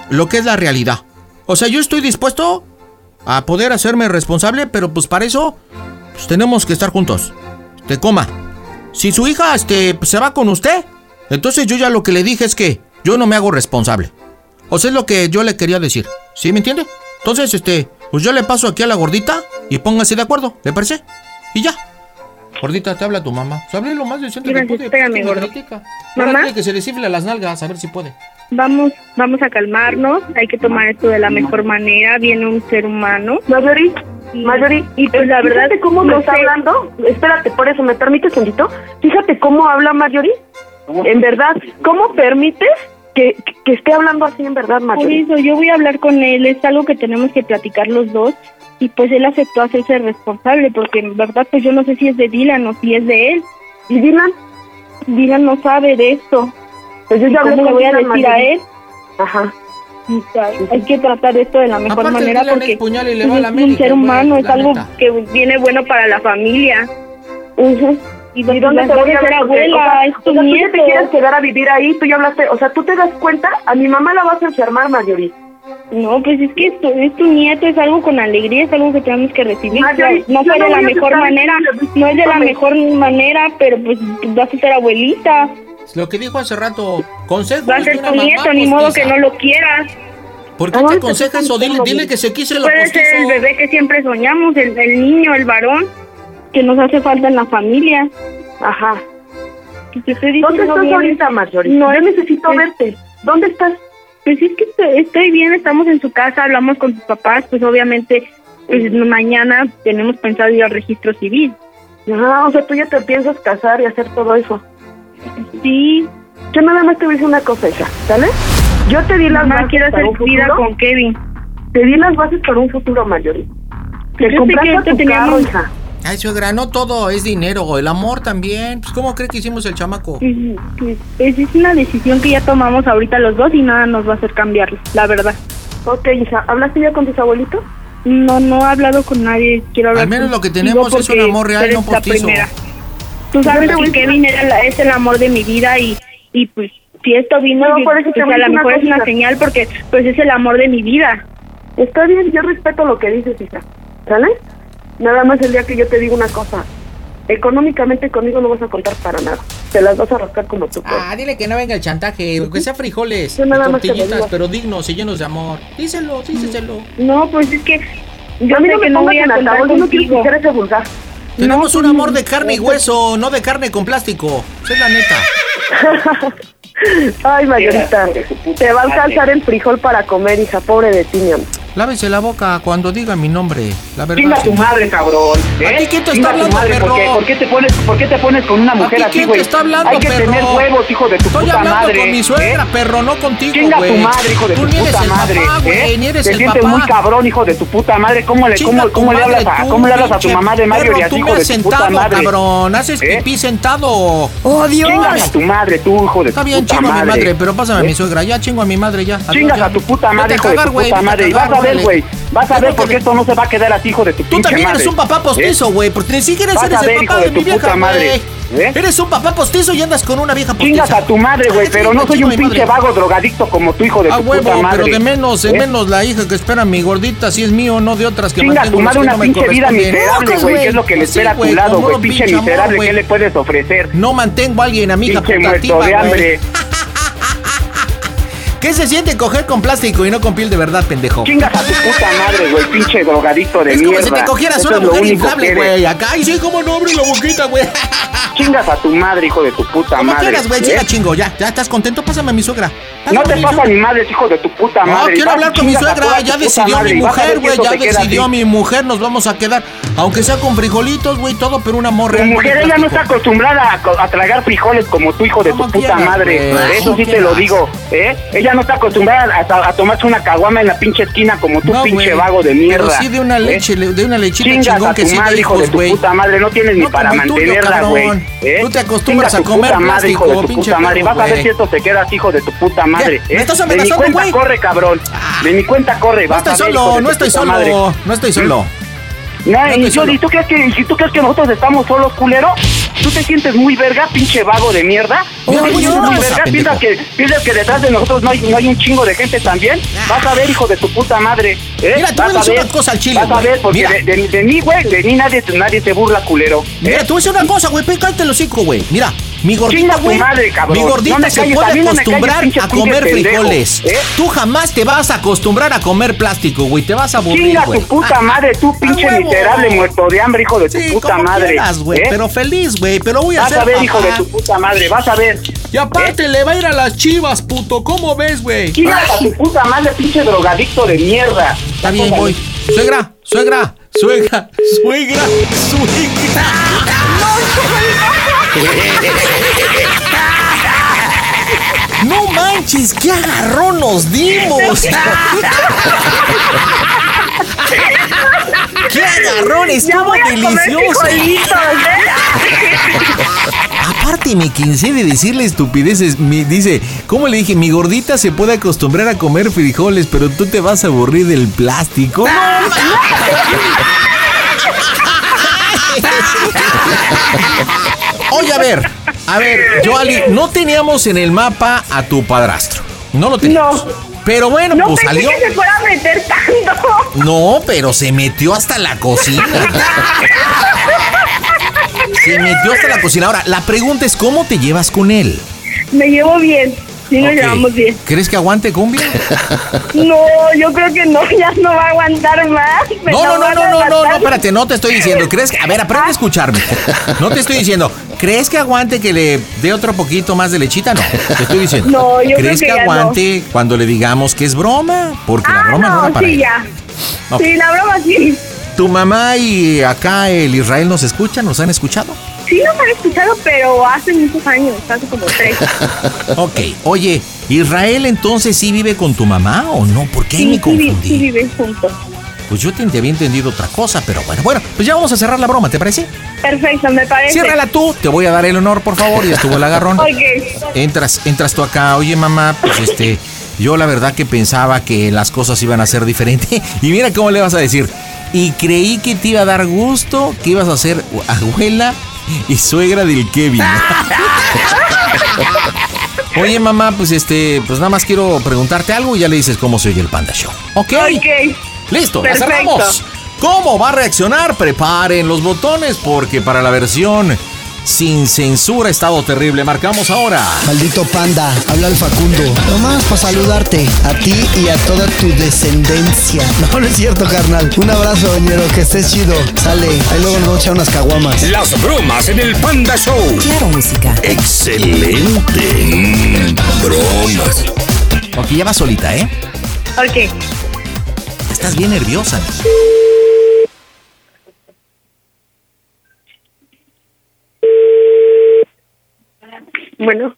lo que es la realidad. O sea, yo estoy dispuesto a poder hacerme responsable, pero pues para eso pues, tenemos que estar juntos. Te coma. Si su hija este, pues, se va con usted, entonces yo ya lo que le dije es que yo no me hago responsable. O sea, es lo que yo le quería decir. ¿Sí me entiende? Entonces, este, pues yo le paso aquí a la gordita y póngase de acuerdo, ¿le parece? Y ya. Gordita, te habla tu mamá. Pues hable lo más decente que puede. espérame, gordita. Mamá. Que se le cifle las nalgas, a ver si puede. Vamos, vamos a calmarnos, hay que tomar esto de la mejor manera, viene un ser humano. Marjorie, Marjorie, y pues la verdad, fíjate cómo me no está sé. hablando. Espérate, por eso, ¿me permites, tantito? Fíjate cómo habla Marjorie. En verdad, ¿cómo permites que, que, esté hablando así en verdad, Por Marjorie? eso yo voy a hablar con él, es algo que tenemos que platicar los dos y pues él aceptó hacerse responsable porque en verdad pues yo no sé si es de Dylan o si es de él. ¿Y Dylan? Dylan no sabe de esto. Pues yo ya hablé ¿Cómo le voy a decir a él? Ajá. Hay que tratar esto de la mejor Aparte, manera Dylan porque es puñal y le pues, va a la es un ser humano, es algo neta. que viene bueno para la familia. Ujú. Y ¿Y pues, dónde te voy a? Porque, abuela, o sea, es tu o sea, tú ya nieto. te quieres quedar a vivir ahí, tú ya hablaste, o sea, tú te das cuenta, a mi mamá la vas a enfermar, Marjorie. No, pues es que esto, es tu nieto, es algo con alegría, es algo que tenemos que recibir. No fue no de la mejor manera, no es de la mejor manera, pero pues vas a ser abuelita, Lo que dijo hace rato, consejo va a ser tu nieto, ni modo que no lo quieras. ¿Por qué te aconseja eso? Dile, dile que se quise lo Puede ser el bebé que siempre soñamos, el, el niño, el varón, que nos hace falta en la familia. Ajá. Y te estoy ¿Dónde estás bien, ahorita, Marjorie? No, yo necesito es- verte. ¿Dónde estás? Pues es que estoy, estoy bien, estamos en su casa, hablamos con sus papás, pues obviamente pues, mañana tenemos pensado ir al registro civil. Ah, o sea, tú ya te piensas casar y hacer todo eso. Sí. Yo nada más te voy a decir una cosa, hija, ¿sale? Yo te di las Mamá, bases quiero para hacer un vida futuro. con Kevin. Te di las bases para un futuro mayor. Te Pues compraste tu teníamos- carro, hija. Ay, suegra, no todo es dinero, el amor también. Pues, ¿cómo cree que hicimos el chamaco? Pues, pues, pues, es una decisión que ya tomamos ahorita los dos y nada nos va a hacer cambiarlo, la verdad. Ok, hija, ¿hablaste ya con tus abuelitos? No, no he hablado con nadie. Quiero hablar Al menos lo que tenemos es un amor real, no la postizo. primera. Tú sabes que a- Kevin era la- es el amor de mi vida y, y pues si esto vino, No, por eso pues, a lo mejor es una señal porque pues es el amor de mi vida. Está bien, yo respeto lo que dices, hija. ¿Sale? Nada más el día que yo te digo una cosa. Económicamente conmigo no vas a contar para nada. Te las vas a rascar como tú puedes. Ah, dile que no venga el chantaje, que sea frijoles, Yo nada más te lo tortillitas, pero dignos y llenos de amor. Díselo, díselo. No, pues es que yo a mí no que me no pongas voy a en contar altavoz, yo no quiero escuchar ese vulgar. Tenemos No, un amor de carne y no, hueso, no de carne con plástico. Esa es la neta. Ay, Mayorita, te va a alcanzar el frijol para comer, hija. Pobre de ti, mi amor. Lávese la boca cuando diga mi nombre. La verdad. Chinga tu madre, cabrón. ¿eh? ¿A ti quién te está tu hablando, madre, perro? ¿por qué, por qué te pones, ¿Por qué te pones con una mujer ¿A ti así, quién güey? te está hablando, Hay que perro? tener huevos, hijo de tu Estoy puta hablando madre. con mi suegra, ¿eh? perro, no contigo, Chinga güey. tu madre, hijo de Tú tu ni eres puta el madre. papá, güey, ¿eh? ni eres Te el sientes papá. muy cabrón, hijo de tu puta madre. ¿Cómo le, cómo, tu cómo le madre hablas a, tú, cómo le hablas a tu mamá de perro, Marjorie, así, tú hijo me de has tu puta sentado, madre? cabrón. Haces ¿Eh? pipí sentado. ¡Oh, Dios! Chingas a tu madre, tú, hijo de Está tu bien, puta chingo a mi madre. madre, pero pásame a mi ¿Eh? suegra. Ya chingo a mi madre, ya. Chingas a tu puta madre, a hijo de tu güey, puta a madre. Y vas a ver, órale. güey. Vas a ver porque que- esto no se va a quedar así, hijo de tu Tú pinche también madre. eres un papá ¿Eh? postizo, güey, porque ni siquiera Vas eres a ver, el papá de de mi tu vieja, madre. ¿Eh? Eres un papá postizo y andas con una vieja postiza. Chingas a tu madre, güey, Ah, pero no soy un mi pinche madre. vago drogadicto como tu hijo de A tu huevo, puta madre. pero de menos, de ¿Eh? menos la hija que espera mi gordita, si es mío, no de otras que Chinga a tu madre una no pinche vida miserable, güey, que es lo que le sí, espera a tu lado, güey, pinche miserable. ¿qué le puedes ofrecer? No mantengo a alguien, amiga Pinche muerto putativa, de güey. hambre. ¿Qué se siente coger con plástico y no con piel de verdad, pendejo? Chingas a tu puta madre, güey, pinche drogadicto de Es como mierda. si te cogieras Eso una es mujer inflable, güey. Acá, ay, sí, cómo no abre la boquita, güey. Chingas a tu madre, hijo de tu puta Como madre. quieras, güey, ¿eh? chinga chingo, ya. ¿Ya estás contento? Pásame a mi suegra. No te mi pasa ni madre, hijo de tu puta No, madre. quiero Vas, hablar con mi suegra, ya decidió mi y mujer, güey, ya decidió mi mujer, nos vamos a quedar, aunque sea con frijolitos, güey, todo, pero un amor Tu real. mujer ella no está acostumbrada a, tragar frijoles como tu hijo de tu Como puta madre. Eso como sí te lo digo, ¿eh? Ella no está acostumbrada a, a tomarse una caguama en la pinche esquina como tu No, pinche güey, vago de mierda. Pero sí de una ¿eh? leche, le- de una lechita Chingas chingón a que tu sí madre, de hijo de hijos, tu güey. puta madre, no tienes ni para mantenerla, güey. ¿eh? Tú te acostumbras Chingas a comer puta madre, hijo de tu puta madre. Vas a ver güey. si esto se queda así, hijo de tu puta madre. ¿Me ¿eh? estás de mi amenazando, cuenta güey? corre, cabrón. De mi cuenta corre. No estoy solo, no estoy solo, no estoy solo. No, No y, yo- solo. ¿y tú, crees que, ¿y tú crees que nosotros estamos solos, culero? ¿Tú te sientes muy verga, pinche vago de mierda? ¿Tú te a sientes muy verga? ¿Piensas que, ¿Piensas que detrás de nosotros no hay, no hay un chingo de gente también? Vas a ver, hijo de tu puta madre. ¿eh? Mira, te a Vas a decir ver, una cosa al chile, Vas a ver, porque Mira. de, de- de mí, güey, de mí nadie, nadie se burla, culero. ¿eh? Mira, te voy a decir una cosa, güey, cállate el hocico, güey. Mira, mi gordita, güey. madre. Mi gordita No se calles, puede no calles, acostumbrar a comer pendejo, frijoles. ¿eh? Tú jamás te vas a acostumbrar a comer plástico, güey. Te vas a aburrir, Chinga güey. tu puta madre, tú pinche miserable muerto de hambre, hijo de tu Sí, puta como madre. quieras, güey, ¿eh? pero feliz, güey. Pero voy a Vas ser a ver, papá. hijo de tu puta madre, vas a ver. Y aparte le va a ir a las chivas, puto. ¿Cómo ves, güey? Chinga a tu puta madre, pinche drogadicto de mierda. Está bien, voy. Suegra, suegra, suegra, suegra, suegra. No manches, qué agarrón nos dimos. qué agarrón, estuvo delicioso. ¿eh? Aparte me cansé de decirle estupideces. Me dice, ¿cómo le dije? Mi gordita se puede acostumbrar a comer frijoles, pero tú te vas a aburrir del plástico. Oye, a ver, a ver, Joali, no teníamos en el mapa a tu padrastro. No lo teníamos. Pero bueno, No pues pensé salió. que se fuera a meter tanto. No, pero se metió hasta la cocina. Se metió hasta la cocina. Ahora, la pregunta es, ¿cómo te llevas con él? Me llevo bien. Sí, nos llevamos bien. ¿Crees que aguante cumbia? No, yo creo que no, ya no va a aguantar más. No, no, no, no, no, no, no, espérate, no te estoy diciendo. ¿Crees que.? A ver, aprende a escucharme. No te estoy diciendo. ¿Crees que aguante que le dé otro poquito más de lechita? No. Te estoy diciendo. No, yo creo ¿Crees que que ya aguante cuando le digamos que es broma? Porque la Ah, broma no, no, era para sí, él. ya. Sí, la broma sí. ¿Tu mamá y acá el Israel nos escuchan? ¿Nos han escuchado? Sí nos han escuchado, pero hace muchos años, hace como tres. Ok, oye, ¿Israel entonces sí vive con tu mamá o no? ¿Por qué Sí, me sí, confundí? sí viven juntos. Pues yo te había entendido otra cosa, pero bueno, bueno, pues ya vamos a cerrar la broma, ¿te parece? Perfecto, me parece. Ciérrala tú, te voy a dar el honor, por favor, y estuvo el agarrón. Ok. Entras, entras tú acá, oye mamá, pues este, yo la verdad que pensaba que las cosas iban a ser diferentes. Y mira cómo le vas a decir. Y creí que te iba a dar gusto, que ibas a ser abuela y suegra del Kevin. Oye mamá, pues este, pues nada más quiero preguntarte algo y ya le dices cómo se oye el Panda Show. ¿Ok? Listo, Perfecto. cerramos. ¿Cómo va a reaccionar? Preparen los botones porque para la versión sin censura estado terrible. Marcamos ahora. Maldito panda, habla el Facundo. Nomás para saludarte, a ti y a toda tu descendencia. No, no es cierto, carnal. Un abrazo, doñero, que estés chido. Sale, ahí luego nos vamos a echar unas caguamas. Las bromas en el Panda Show. Claro, música. Excelente. Mm, bromas. Ok, ya va solita, ¿eh? Ok. Estás bien nerviosa. Bueno,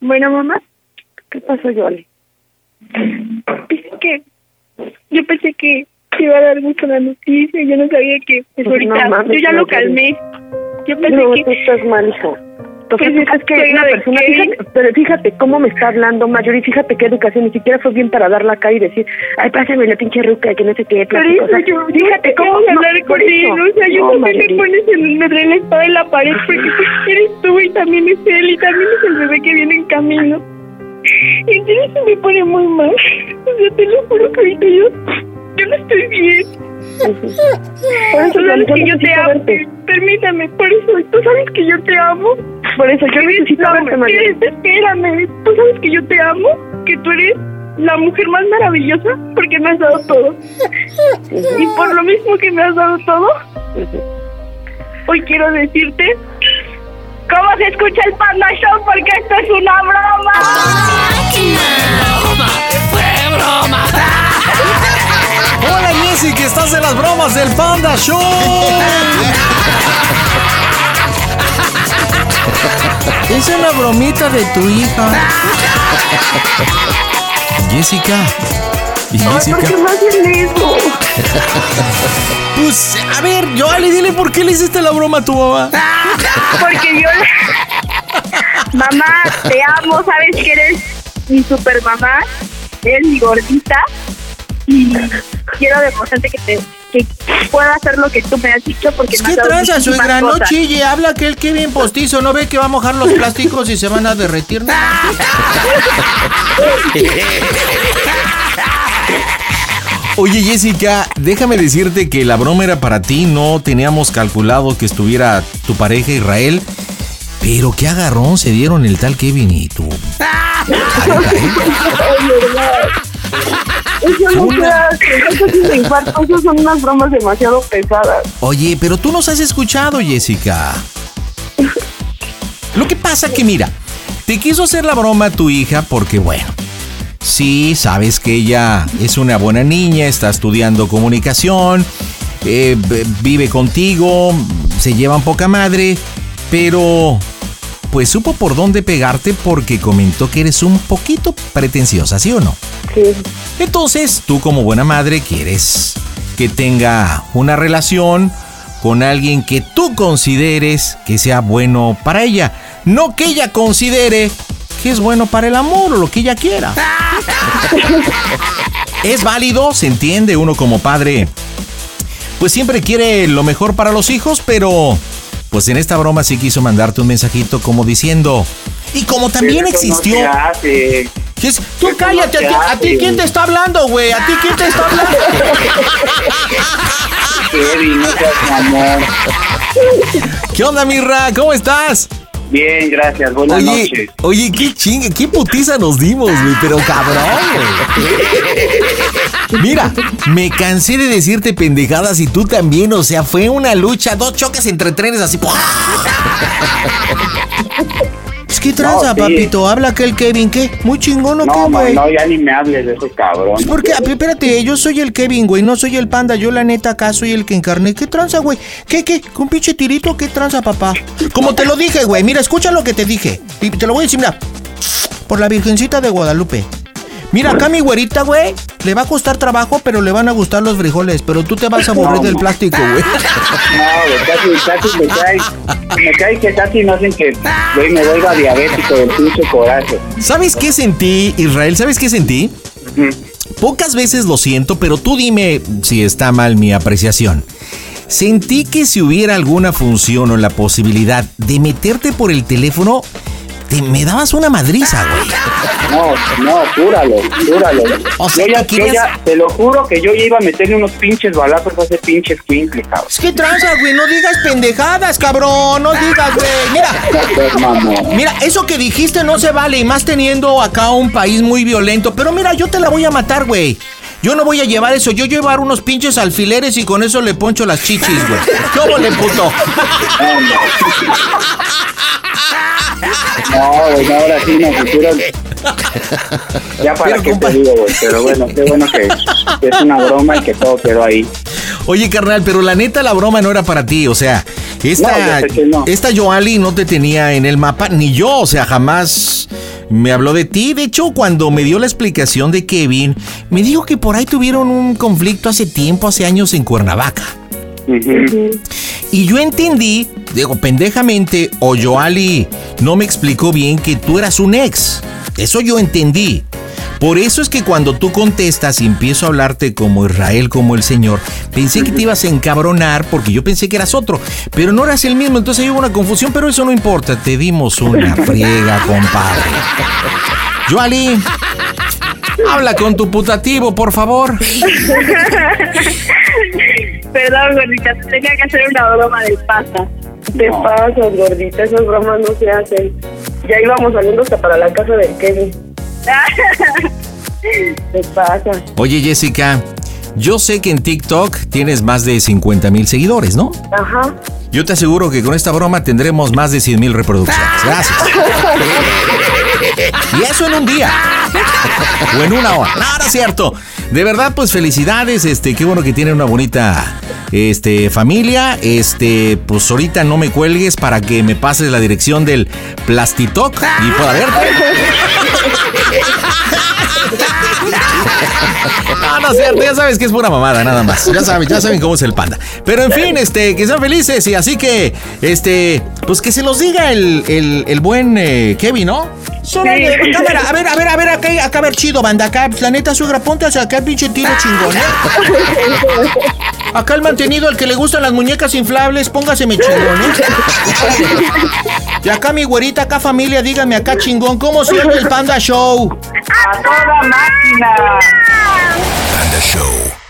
bueno, mamá, ¿qué pasó, Yoli? Es que yo pensé que te iba a dar gusto la noticia. Yo no sabía que pues, No ahorita. mames, yo ya no, lo calmé. Yo pensé No, que. tú estás mal, hija. O sea, Pues es es que una de persona, fíjate, pero fíjate cómo me está hablando Mayor y fíjate qué educación, ni siquiera fue bien para darla acá y decir, ay, pásame la pinche ruca, que no sé qué, Pero eso yo, fíjate te cómo de no, hablar con él, o sea, yo No, me pones en entre la espada y la pared, porque eres tú y también es él, y también es el bebé que viene en camino. Y entonces se me pone muy mal. O sea, te lo juro que ahorita yo, yo no estoy bien. Por eso, Tú sabes que yo te amo. verte. Permítame, por eso, tú sabes que yo te amo. Por eso, yo Eres necesito verte, eres- Espérame, tú sabes que yo te amo, que tú eres la mujer más maravillosa porque me has dado todo. Y por lo mismo que me has dado todo, hoy quiero decirte cómo se escucha el Panda Show porque esto es una broma. ¡Fue broma! Que estás en las bromas del Panda Show. Es una bromita de tu hija. Jessica. ¿Y Ay, ¿por qué me hacen eso? Pues, a ver, Joali, dile por qué le hiciste la broma a tu mamá. Porque yo, mamá, te amo, sabes que eres mi super mamá, eres mi gordita y quiero demostrarte que te que puedo hacer lo que tú me has dicho porque me ¿Qué has dado tranza, suegra? No chille, habla aquel que bien postizo. ¿No ve que va a mojar los plásticos y se van a derretir? Oye, Jessica, déjame decirte que la broma era para ti. No teníamos calculado que estuviera tu pareja Israel. Pero qué agarrón se dieron el tal Kevin y tú. Eso no se hace, eso infarto, eso son unas bromas demasiado pesadas. Oye, pero tú nos has escuchado, Jessica. Lo que pasa que mira, te quiso hacer la broma a tu hija porque bueno, sí, sabes que ella es una buena niña, está estudiando comunicación, eh, vive contigo, se llevan poca madre, pero pues supo por dónde pegarte porque comentó que eres un poquito pretenciosa, ¿sí o no? Sí. Entonces, tú como buena madre quieres que tenga una relación con alguien que tú consideres que sea bueno para ella, no que ella considere que es bueno para el amor o lo que ella quiera. es válido, se entiende, uno como padre, pues siempre quiere lo mejor para los hijos, pero pues en esta broma sí quiso mandarte un mensajito como diciendo, y como también Eso no existió... se hace. ¿Qué es? Tú Eso cállate, no a, ti, quién te está hablando, güey, a ti quién te está hablando. No. ¿Qué onda, Mirra? ¿Cómo estás? Bien, gracias. Buenas oye, noches. oye, qué chingue, qué putiza nos dimos, güey, pero cabrón, güey. Mira, me cansé de decirte pendejadas y tú también, o sea, fue una lucha, dos choques entre trenes así. Es que tranza, No, sí. papito. Habla aquel Kevin, ¿qué? Muy chingón, ¿o No, güey? no, ya ni me hables de esos cabrones. ¿Por qué? Ah, Espérate, yo soy el Kevin, güey, no soy el panda. Yo, la neta, acá soy el que encarné. ¿Qué tranza, güey? ¿Qué, qué? ¿Con pinche tirito? ¿Qué tranza, papá? Como te lo dije, güey. Mira, escucha lo que te dije. Y te lo voy a decir, mira. Por la Virgencita de Guadalupe. Mira, acá mi güerita, güey, le va a costar trabajo, pero le van a gustar los frijoles. Pero tú te vas a aburrir No, del plástico, güey. No, güey, casi, casi me cae. Me cae que casi no hacen que, güey, me vuelva diabético del pinche coraje. ¿Sabes qué sentí, Israel? ¿Sabes qué sentí? Pocas veces lo siento, pero tú dime si está mal mi apreciación. Sentí que si hubiera alguna función o la posibilidad de meterte por el teléfono, te me dabas una madriza, güey. No, no, júralo, júralo. O sea, yo, ya, yo te lo juro que yo ya iba a meterle unos pinches balazos a ese pinche escuincle, cabrón. Es que tranza, güey, no digas pendejadas, cabrón. No digas, güey. Mira. Mira, eso que dijiste no se vale, y más teniendo acá un país muy violento. Pero mira, yo te la voy a matar, güey. Yo no voy a llevar eso, yo llevar unos pinches alfileres y con eso le poncho las chichis, güey. ¿Cómo le puto? No, güey, no, ahora sí nos hicieron. Ya para qué te digo, güey. Pero bueno, qué bueno que, que es una broma y que todo quedó ahí. Oye, carnal, pero la neta la broma no era para ti, o sea, esta, no. esta Joali no te tenía en el mapa, ni yo, o sea, jamás me habló de ti. De hecho, cuando me dio la explicación de Kevin, me dijo que por ahí tuvieron un conflicto hace tiempo, hace años en Cuernavaca. Y yo entendí, digo, pendejamente, o Joali no me explicó bien que tú eras un ex. Eso yo entendí. Por eso es que cuando tú contestas y empiezo a hablarte como Israel, como el Señor, pensé que te ibas a encabronar porque yo pensé que eras otro, pero no eras el mismo, entonces ahí hubo una confusión, pero eso no importa, te dimos una friega, compadre. Joali, habla con tu putativo, por favor. Perdón, gordita, tenía que hacer una broma del pasa. Te pasas, gordita, esas bromas no se hacen. Ya íbamos saliendo hasta para la casa del Kevin. Te pasa. Oye, Jessica, yo sé que en TikTok tienes más de 50 mil seguidores, ¿no? Ajá. Yo te aseguro que con esta broma tendremos más de 100 mil reproducciones. Gracias. Y eso en un día. O en una hora. No, no es cierto. De verdad, pues felicidades. Este, qué bueno que tienen una bonita este, familia. Este, pues ahorita no me cuelgues para que me pases la dirección del Plastitoc y pueda verte. No, no es cierto, ya sabes que es pura mamada, nada más. Ya saben, ya saben cómo es el panda. Pero en fin, este, que sean felices y así que, este, pues que se los diga el, el, el buen eh, Kevin, ¿no? Órale, cámara, a ver, a ver, a ver, acá, acá, a ver, chido, banda, acá, la neta, suegra, ponte hacia acá el pinche tiro chingón, ¿eh? Acá el mantenido, al que le gustan las muñecas inflables, póngaseme chingón, ¿eh? Y acá mi güerita, acá familia, dígame acá chingón, ¿cómo se llama el Panda Show? ¡A toda máquina! Panda Show.